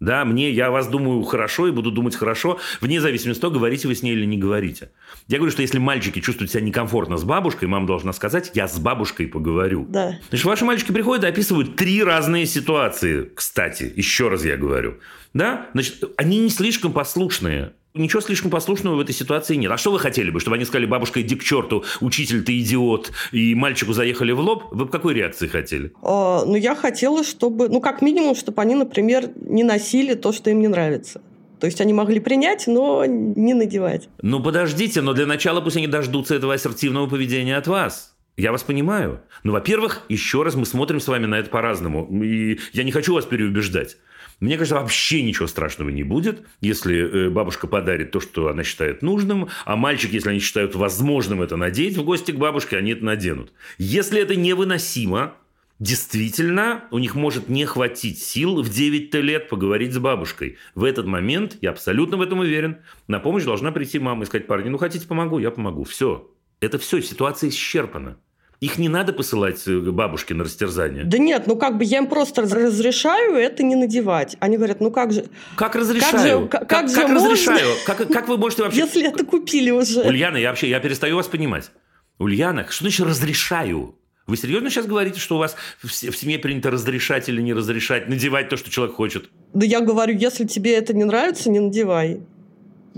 Да, мне, я вас думаю хорошо и буду думать хорошо, вне зависимости от того, говорите вы с ней или не говорите. Я говорю, что если мальчики чувствуют себя некомфортно с бабушкой, мама должна сказать, я с бабушкой поговорю. Да. Значит, ваши мальчики приходят и описывают три разные ситуации, кстати, еще раз я говорю. Да? Значит, они не слишком послушные. Ничего слишком послушного в этой ситуации нет. А что вы хотели бы? Чтобы они сказали, бабушка, иди к черту, учитель, ты идиот, и мальчику заехали в лоб? Вы бы какой реакции хотели? А, ну, я хотела, чтобы... Ну, как минимум, чтобы они, например, не носили то, что им не нравится. То есть они могли принять, но не надевать. Ну, подождите, но для начала пусть они дождутся этого ассертивного поведения от вас. Я вас понимаю. Ну, во-первых, еще раз мы смотрим с вами на это по-разному. И я не хочу вас переубеждать. Мне кажется, вообще ничего страшного не будет, если э, бабушка подарит то, что она считает нужным, а мальчик, если они считают возможным это надеть в гости к бабушке, они это наденут. Если это невыносимо, действительно, у них может не хватить сил в 9 лет поговорить с бабушкой. В этот момент, я абсолютно в этом уверен, на помощь должна прийти мама и сказать, парни, ну хотите помогу, я помогу. Все. Это все, ситуация исчерпана. Их не надо посылать э, бабушке на растерзание. Да нет, ну как бы я им просто раз- разрешаю это не надевать. Они говорят, ну как же... Как разрешаю? Как же, как, же как можно, разрешаю? Как, как вы можете вообще... если это купили уже? Ульяна, я вообще, я перестаю вас понимать. Ульяна, что значит разрешаю? Вы серьезно сейчас говорите, что у вас в семье принято разрешать или не разрешать, надевать то, что человек хочет? Да я говорю, если тебе это не нравится, не надевай.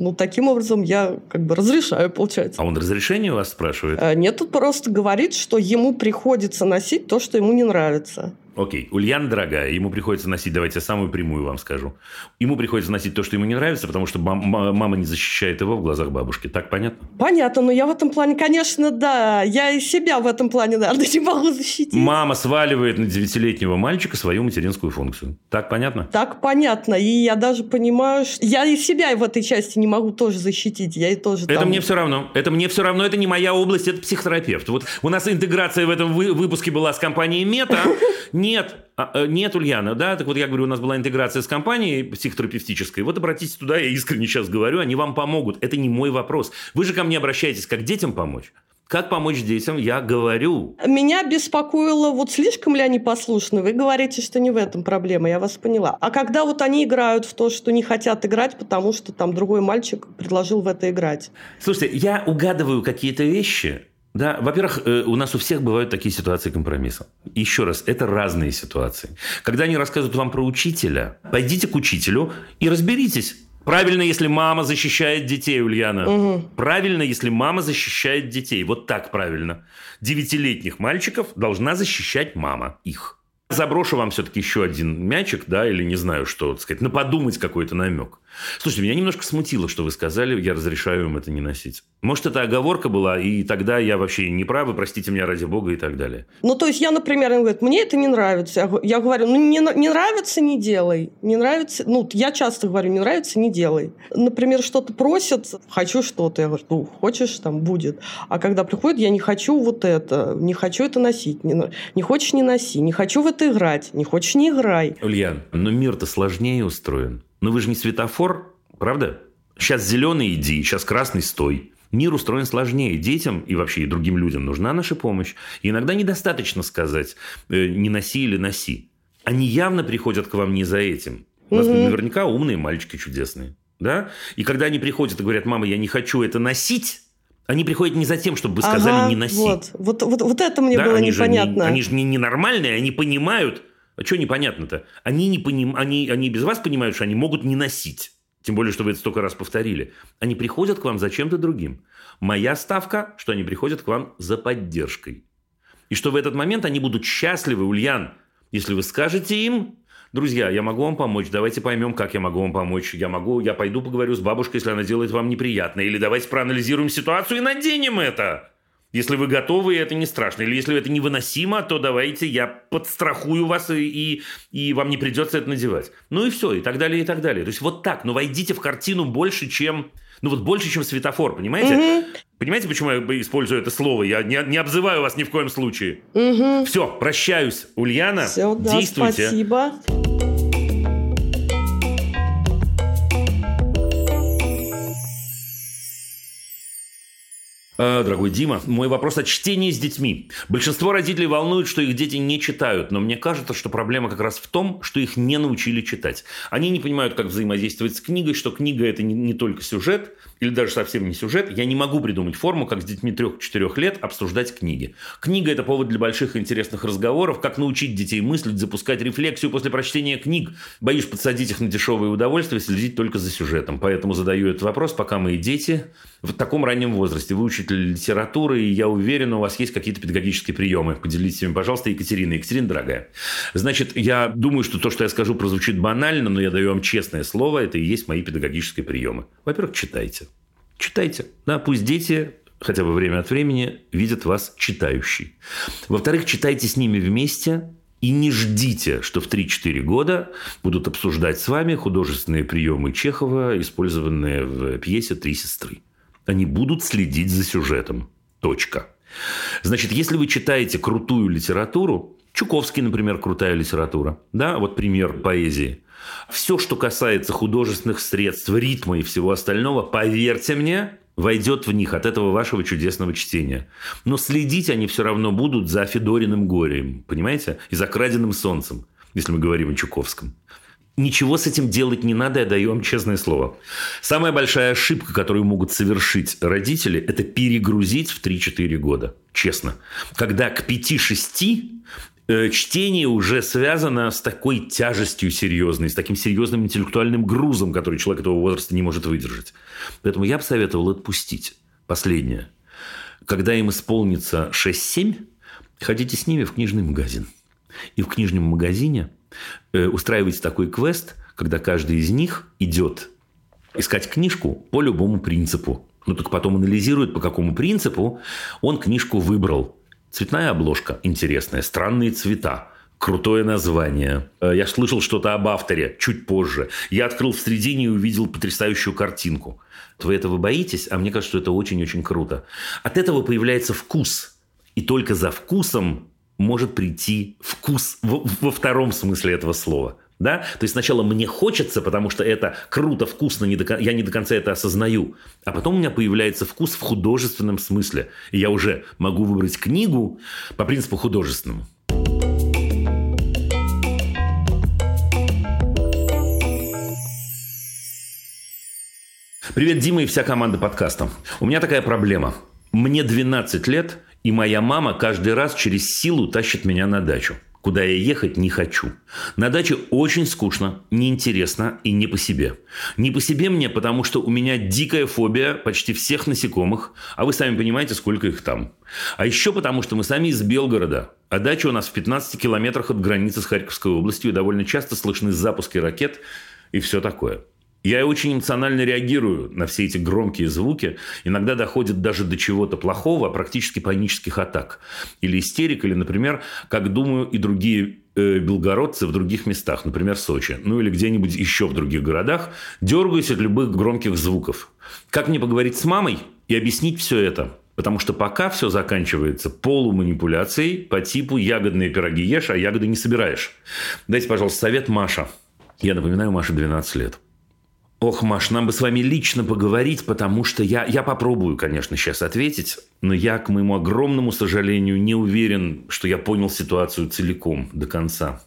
Ну, таким образом я как бы разрешаю, получается. А он разрешение у вас спрашивает? А Нет, тут просто говорит, что ему приходится носить то, что ему не нравится. Окей, Ульяна дорогая, ему приходится носить, давайте я самую прямую вам скажу. Ему приходится носить то, что ему не нравится, потому что мам- ма- мама не защищает его в глазах бабушки. Так понятно? Понятно, но я в этом плане, конечно, да. Я и себя в этом плане, наверное, не могу защитить. Мама сваливает на девятилетнего мальчика свою материнскую функцию. Так понятно? Так понятно. И я даже понимаю, что я и себя в этой части не могу тоже защитить. Я и тоже Это там... мне все равно. Это мне все равно. Это не моя область, это психотерапевт. Вот у нас интеграция в этом вы- выпуске была с компанией Мета. Нет, а, э, нет, Ульяна, да, так вот я говорю, у нас была интеграция с компанией психотерапевтической. Вот обратитесь туда, я искренне сейчас говорю, они вам помогут. Это не мой вопрос. Вы же ко мне обращаетесь, как детям помочь. Как помочь детям, я говорю. Меня беспокоило, вот слишком ли они послушны. Вы говорите, что не в этом проблема, я вас поняла. А когда вот они играют в то, что не хотят играть, потому что там другой мальчик предложил в это играть. Слушайте, я угадываю какие-то вещи. Да, во-первых, э, у нас у всех бывают такие ситуации компромисса. Еще раз, это разные ситуации. Когда они рассказывают вам про учителя, пойдите к учителю и разберитесь. Правильно, если мама защищает детей, Ульяна. Правильно, если мама защищает детей. Вот так правильно. Девятилетних мальчиков должна защищать мама их. Заброшу вам все-таки еще один мячик, да, или не знаю, что так сказать, на подумать какой-то намек. Слушайте, меня немножко смутило, что вы сказали, я разрешаю им это не носить. Может, это оговорка была, и тогда я вообще не прав, и простите меня ради бога и так далее. Ну, то есть я, например, им говорит, мне это не нравится. Я говорю, ну, не, не нравится, не делай. Не нравится, ну, я часто говорю, не нравится, не делай. Например, что-то просят, хочу что-то. Я говорю, ну, хочешь, там, будет. А когда приходит, я не хочу вот это, не хочу это носить. Не, не хочешь, не носи. Не хочу в это играть. Не хочешь, не играй. Ульян, но мир-то сложнее устроен. Но вы же не светофор, правда? Сейчас зеленый иди, сейчас красный стой. Мир устроен сложнее. Детям и вообще и другим людям нужна наша помощь. И иногда недостаточно сказать э, «не носи» или «носи». Они явно приходят к вам не за этим. У нас Мгм. наверняка умные мальчики чудесные. Да? И когда они приходят и говорят, мама, я не хочу это носить, они приходят не за тем, чтобы вы сказали Ага, не носить. Вот, вот, вот, вот это мне Да, было они же не- непонятно. они же не, ненормальные, они понимают. А что непонятно-то? Они, не поним... они, они без вас понимают, что они могут не носить. Тем более, что вы это столько раз повторили. Они приходят к вам за чем-то другим. Моя ставка, что они приходят к вам за поддержкой. И что в этот момент они будут счастливы, Ульян, если вы скажете им, друзья, я могу вам помочь, давайте поймем, как я могу вам помочь. Я могу, я пойду поговорю с бабушкой, если она делает вам неприятно. Или давайте проанализируем ситуацию и наденем это. Если вы готовы, это не страшно. Или если это невыносимо, то давайте я подстрахую вас, и, и, и вам не придется это надевать. Ну и все, и так далее, и так далее. То есть вот так. Но войдите в картину больше, чем... Ну вот больше, чем светофор, понимаете? Понимаете, почему я использую это слово? Я не, не обзываю вас ни в коем случае. Мгм. Все, прощаюсь. Ульяна, Всё, да, действуйте. спасибо. Дорогой Дима, мой вопрос о чтении с детьми. Большинство родителей волнует, что их дети не читают, но мне кажется, что проблема как раз в том, что их не научили читать. Они не понимают, как взаимодействовать с книгой, что книга – это не, не только сюжет, или даже совсем не сюжет. Я не могу придумать форму, как с детьми 3-4 лет обсуждать книги. Книга – это повод для больших интересных разговоров, как научить детей мыслить, запускать рефлексию после прочтения книг. Боюсь подсадить их на дешевые удовольствия, следить только за сюжетом. Поэтому задаю этот вопрос, пока мои дети в таком раннем возрасте. Вы учитель литературы, и я уверен, у вас есть какие-то педагогические приемы. Поделитесь ими, пожалуйста, Екатерина. Екатерина, дорогая. Значит, я думаю, что то, что я скажу, прозвучит банально, но я даю вам честное слово, это и есть мои педагогические приемы. Во-первых, читайте. Читайте. Да, пусть дети хотя бы время от времени видят вас читающий. Во-вторых, читайте с ними вместе, и не ждите, что в 3-4 года будут обсуждать с вами художественные приемы Чехова, использованные в пьесе «Три сестры». Они будут следить за сюжетом. Точка. Значит, если вы читаете крутую литературу, Чуковский, например, крутая литература, да, вот пример поэзии. Все, что касается художественных средств, ритма и всего остального, поверьте мне, войдет в них от этого вашего чудесного чтения. Но следить они все равно будут за Федориным горем, понимаете? И за краденым солнцем, если мы говорим о Чуковском. Ничего с этим делать не надо, я даю вам честное слово. Самая большая ошибка, которую могут совершить родители, это перегрузить в 3-4 года. Честно. Когда к 5-6 э, чтение уже связано с такой тяжестью серьезной, с таким серьезным интеллектуальным грузом, который человек этого возраста не может выдержать. Поэтому я бы советовал отпустить. Последнее. Когда им исполнится 6-7, ходите с ними в книжный магазин. И в книжном магазине э, устраивайте такой квест, когда каждый из них идет искать книжку по любому принципу. Ну, только потом анализирует, по какому принципу он книжку выбрал. Цветная обложка интересная, странные цвета, крутое название. Э, Я слышал что-то об авторе чуть позже. Я открыл в средине и увидел потрясающую картинку. Вы этого боитесь, а мне кажется, что это очень-очень круто. От этого появляется вкус. И только за вкусом может прийти вкус во, втором смысле этого слова. Да? То есть сначала мне хочется, потому что это круто, вкусно, не до, я не до конца это осознаю. А потом у меня появляется вкус в художественном смысле. И я уже могу выбрать книгу по принципу художественному. Привет, Дима и вся команда подкаста. У меня такая проблема. Мне 12 лет, и моя мама каждый раз через силу тащит меня на дачу. Куда я ехать не хочу. На даче очень скучно, неинтересно и не по себе. Не по себе мне, потому что у меня дикая фобия почти всех насекомых, а вы сами понимаете, сколько их там. А еще потому, что мы сами из Белгорода, а дача у нас в 15 километрах от границы с Харьковской областью, и довольно часто слышны запуски ракет и все такое. Я очень эмоционально реагирую на все эти громкие звуки. Иногда доходит даже до чего-то плохого, практически панических атак. Или истерик, или, например, как думаю и другие э, белгородцы в других местах, например, Сочи, ну или где-нибудь еще в других городах, дергаюсь от любых громких звуков. Как мне поговорить с мамой и объяснить все это? Потому что пока все заканчивается полуманипуляцией по типу «ягодные пироги ешь, а ягоды не собираешь». Дайте, пожалуйста, совет Маша. Я напоминаю, Маше 12 лет. Ох, Маш, нам бы с вами лично поговорить, потому что я, я попробую, конечно, сейчас ответить, но я, к моему огромному сожалению, не уверен, что я понял ситуацию целиком, до конца.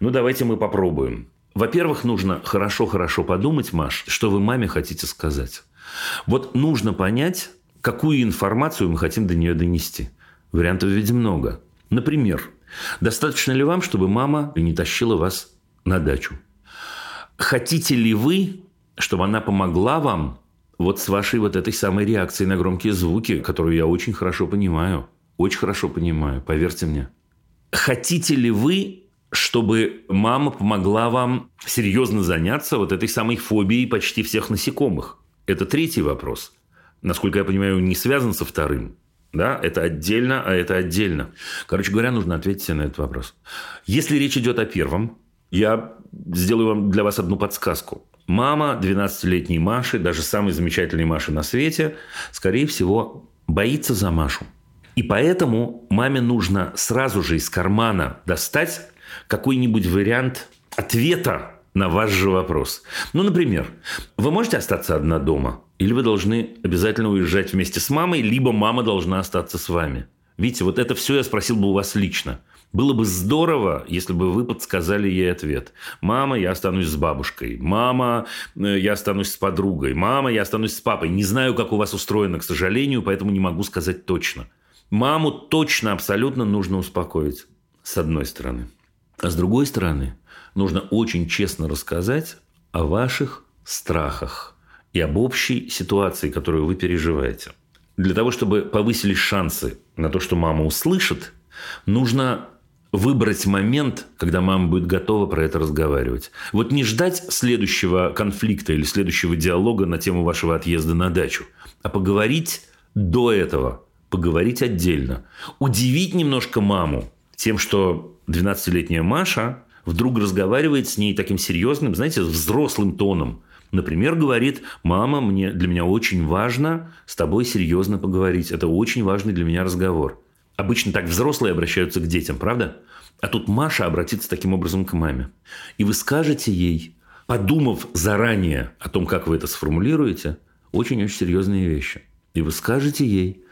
Ну, давайте мы попробуем. Во-первых, нужно хорошо-хорошо подумать, Маш, что вы маме хотите сказать. Вот нужно понять, какую информацию мы хотим до нее донести. Вариантов ведь много. Например, достаточно ли вам, чтобы мама не тащила вас на дачу? Хотите ли вы, чтобы она помогла вам вот с вашей вот этой самой реакцией на громкие звуки, которую я очень хорошо понимаю? Очень хорошо понимаю, поверьте мне. Хотите ли вы, чтобы мама помогла вам серьезно заняться вот этой самой фобией почти всех насекомых? Это третий вопрос. Насколько я понимаю, не связан со вторым. Да, это отдельно, а это отдельно. Короче говоря, нужно ответить на этот вопрос. Если речь идет о первом, я сделаю вам для вас одну подсказку. Мама 12-летней Маши, даже самой замечательной Маши на свете, скорее всего, боится за Машу. И поэтому маме нужно сразу же из кармана достать какой-нибудь вариант ответа на ваш же вопрос. Ну, например, вы можете остаться одна дома? Или вы должны обязательно уезжать вместе с мамой, либо мама должна остаться с вами? Видите, вот это все я спросил бы у вас лично. Было бы здорово, если бы вы подсказали ей ответ. Мама, я останусь с бабушкой. Мама, э, я останусь с подругой. Мама, я останусь с папой. Не знаю, как у вас устроено, к сожалению, поэтому не могу сказать точно. Маму точно, абсолютно нужно успокоить, с одной стороны. А с другой стороны, нужно очень честно рассказать о ваших страхах и об общей ситуации, которую вы переживаете. Для того, чтобы повысились шансы на то, что мама услышит, нужно выбрать момент, когда мама будет готова про это разговаривать. Вот не ждать следующего конфликта или следующего диалога на тему вашего отъезда на дачу, а поговорить до этого, поговорить отдельно. Удивить немножко маму тем, что 12-летняя Маша вдруг разговаривает с ней таким серьезным, знаете, взрослым тоном. Например, говорит, мама, мне, для меня очень важно с тобой серьезно поговорить. Это очень важный для меня разговор. Обычно так взрослые обращаются к детям, правда? А тут Маша обратится таким образом к маме. И вы скажете ей, подумав заранее о том, как вы это сформулируете, очень-очень серьезные вещи. И вы скажете ей,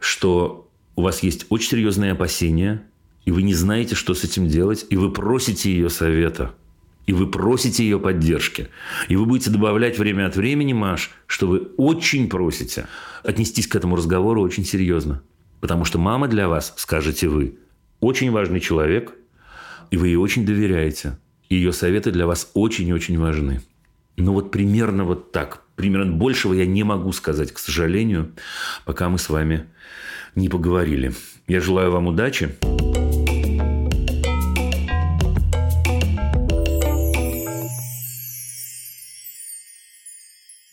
что у вас есть очень серьезные опасения и вы не знаете, что с этим делать, и вы просите ее совета, и вы просите ее поддержки. И вы будете добавлять время от времени, Маш, что вы очень просите отнестись к этому разговору очень серьезно. Потому что мама для вас, скажете вы, очень важный человек, и вы ей очень доверяете. И ее советы для вас очень и очень важны. Ну вот примерно вот так. Примерно большего я не могу сказать, к сожалению, пока мы с вами не поговорили. Я желаю вам удачи.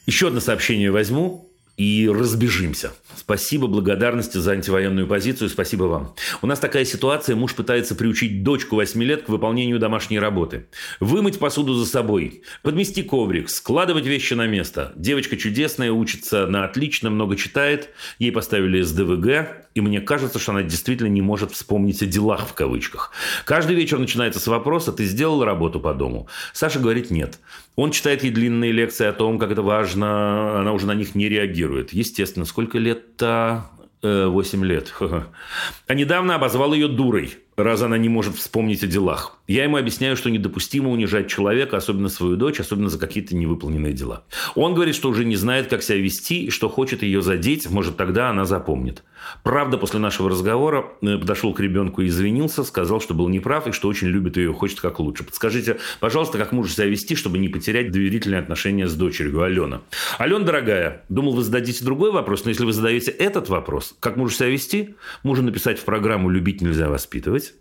Еще одно сообщение возьму и разбежимся. Спасибо, благодарности за антивоенную позицию. Спасибо вам. У нас такая ситуация. Муж пытается приучить дочку 8 лет к выполнению домашней работы. Вымыть посуду за собой, подмести коврик, складывать вещи на место. Девочка чудесная, учится на отлично, много читает. Ей поставили СДВГ. И мне кажется, что она действительно не может вспомнить о делах в кавычках. Каждый вечер начинается с вопроса «Ты сделал работу по дому?» Саша говорит «Нет». Он читает ей длинные лекции о том, как это важно, она уже на них не реагирует. Естественно, сколько лет-то? 8 лет. А недавно обозвал ее дурой раз она не может вспомнить о делах. Я ему объясняю, что недопустимо унижать человека, особенно свою дочь, особенно за какие-то невыполненные дела. Он говорит, что уже не знает, как себя вести, и что хочет ее задеть, может, тогда она запомнит. Правда, после нашего разговора э, подошел к ребенку и извинился, сказал, что был неправ и что очень любит ее, хочет как лучше. Подскажите, пожалуйста, как мужу себя вести, чтобы не потерять доверительные отношения с дочерью Алена. Алена, дорогая, думал, вы зададите другой вопрос, но если вы задаете этот вопрос, как мужу себя вести, можно написать в программу «Любить нельзя воспитывать»,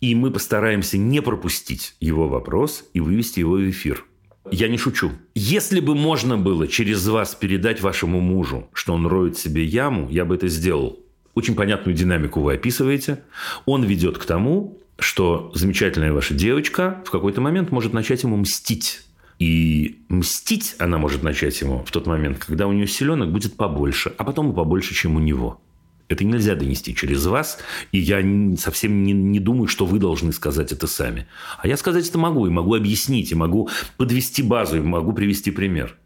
и мы постараемся не пропустить его вопрос и вывести его в эфир. Я не шучу. Если бы можно было через вас передать вашему мужу, что он роет себе яму, я бы это сделал. Очень понятную динамику вы описываете. Он ведет к тому, что замечательная ваша девочка в какой-то момент может начать ему мстить. И мстить она может начать ему в тот момент, когда у нее селенок будет побольше, а потом и побольше, чем у него. Это нельзя донести через вас, и я совсем не, не думаю, что вы должны сказать это сами. А я сказать это могу, и могу объяснить, и могу подвести базу, и могу привести пример.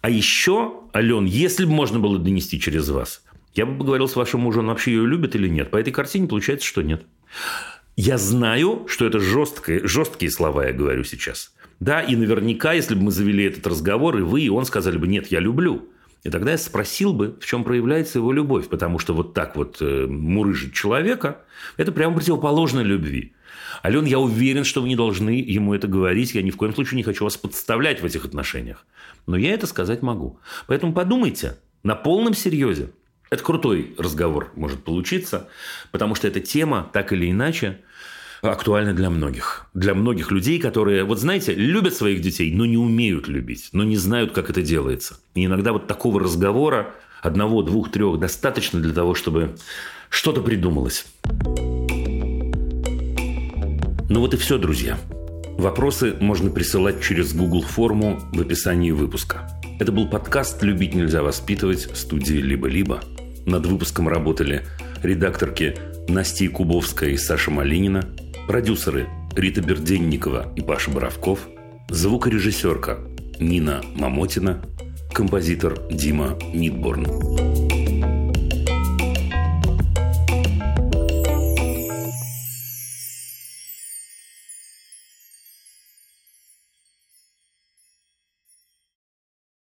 А еще, Ален, если бы можно было донести через вас, я бы поговорил с вашим мужем, он вообще ее любит или нет. По этой картине получается, что нет. Я знаю, что это жесткие, жесткие слова, я говорю сейчас. Да, и наверняка, если бы мы завели этот разговор, и вы, и он сказали бы, нет, я люблю. И тогда я спросил бы, в чем проявляется его любовь, потому что вот так вот э, мурыжить человека – это прямо противоположно любви. Ален, я уверен, что вы не должны ему это говорить. Я ни в коем случае не хочу вас подставлять в этих отношениях. Но я это сказать могу. Поэтому подумайте на полном серьезе. Это крутой разговор может получиться, потому что эта тема так или иначе актуальна для многих. Для многих людей, которые, вот знаете, любят своих детей, но не умеют любить, но не знают, как это делается. И иногда вот такого разговора, одного, двух, трех, достаточно для того, чтобы что-то придумалось. Ну вот и все, друзья. Вопросы можно присылать через Google форму в описании выпуска. Это был подкаст «Любить нельзя воспитывать» студии «Либо-либо». Над выпуском работали редакторки Настя Кубовская и Саша Малинина, продюсеры Рита Берденникова и Паша Боровков, звукорежиссерка Нина Мамотина, композитор Дима Нидборн.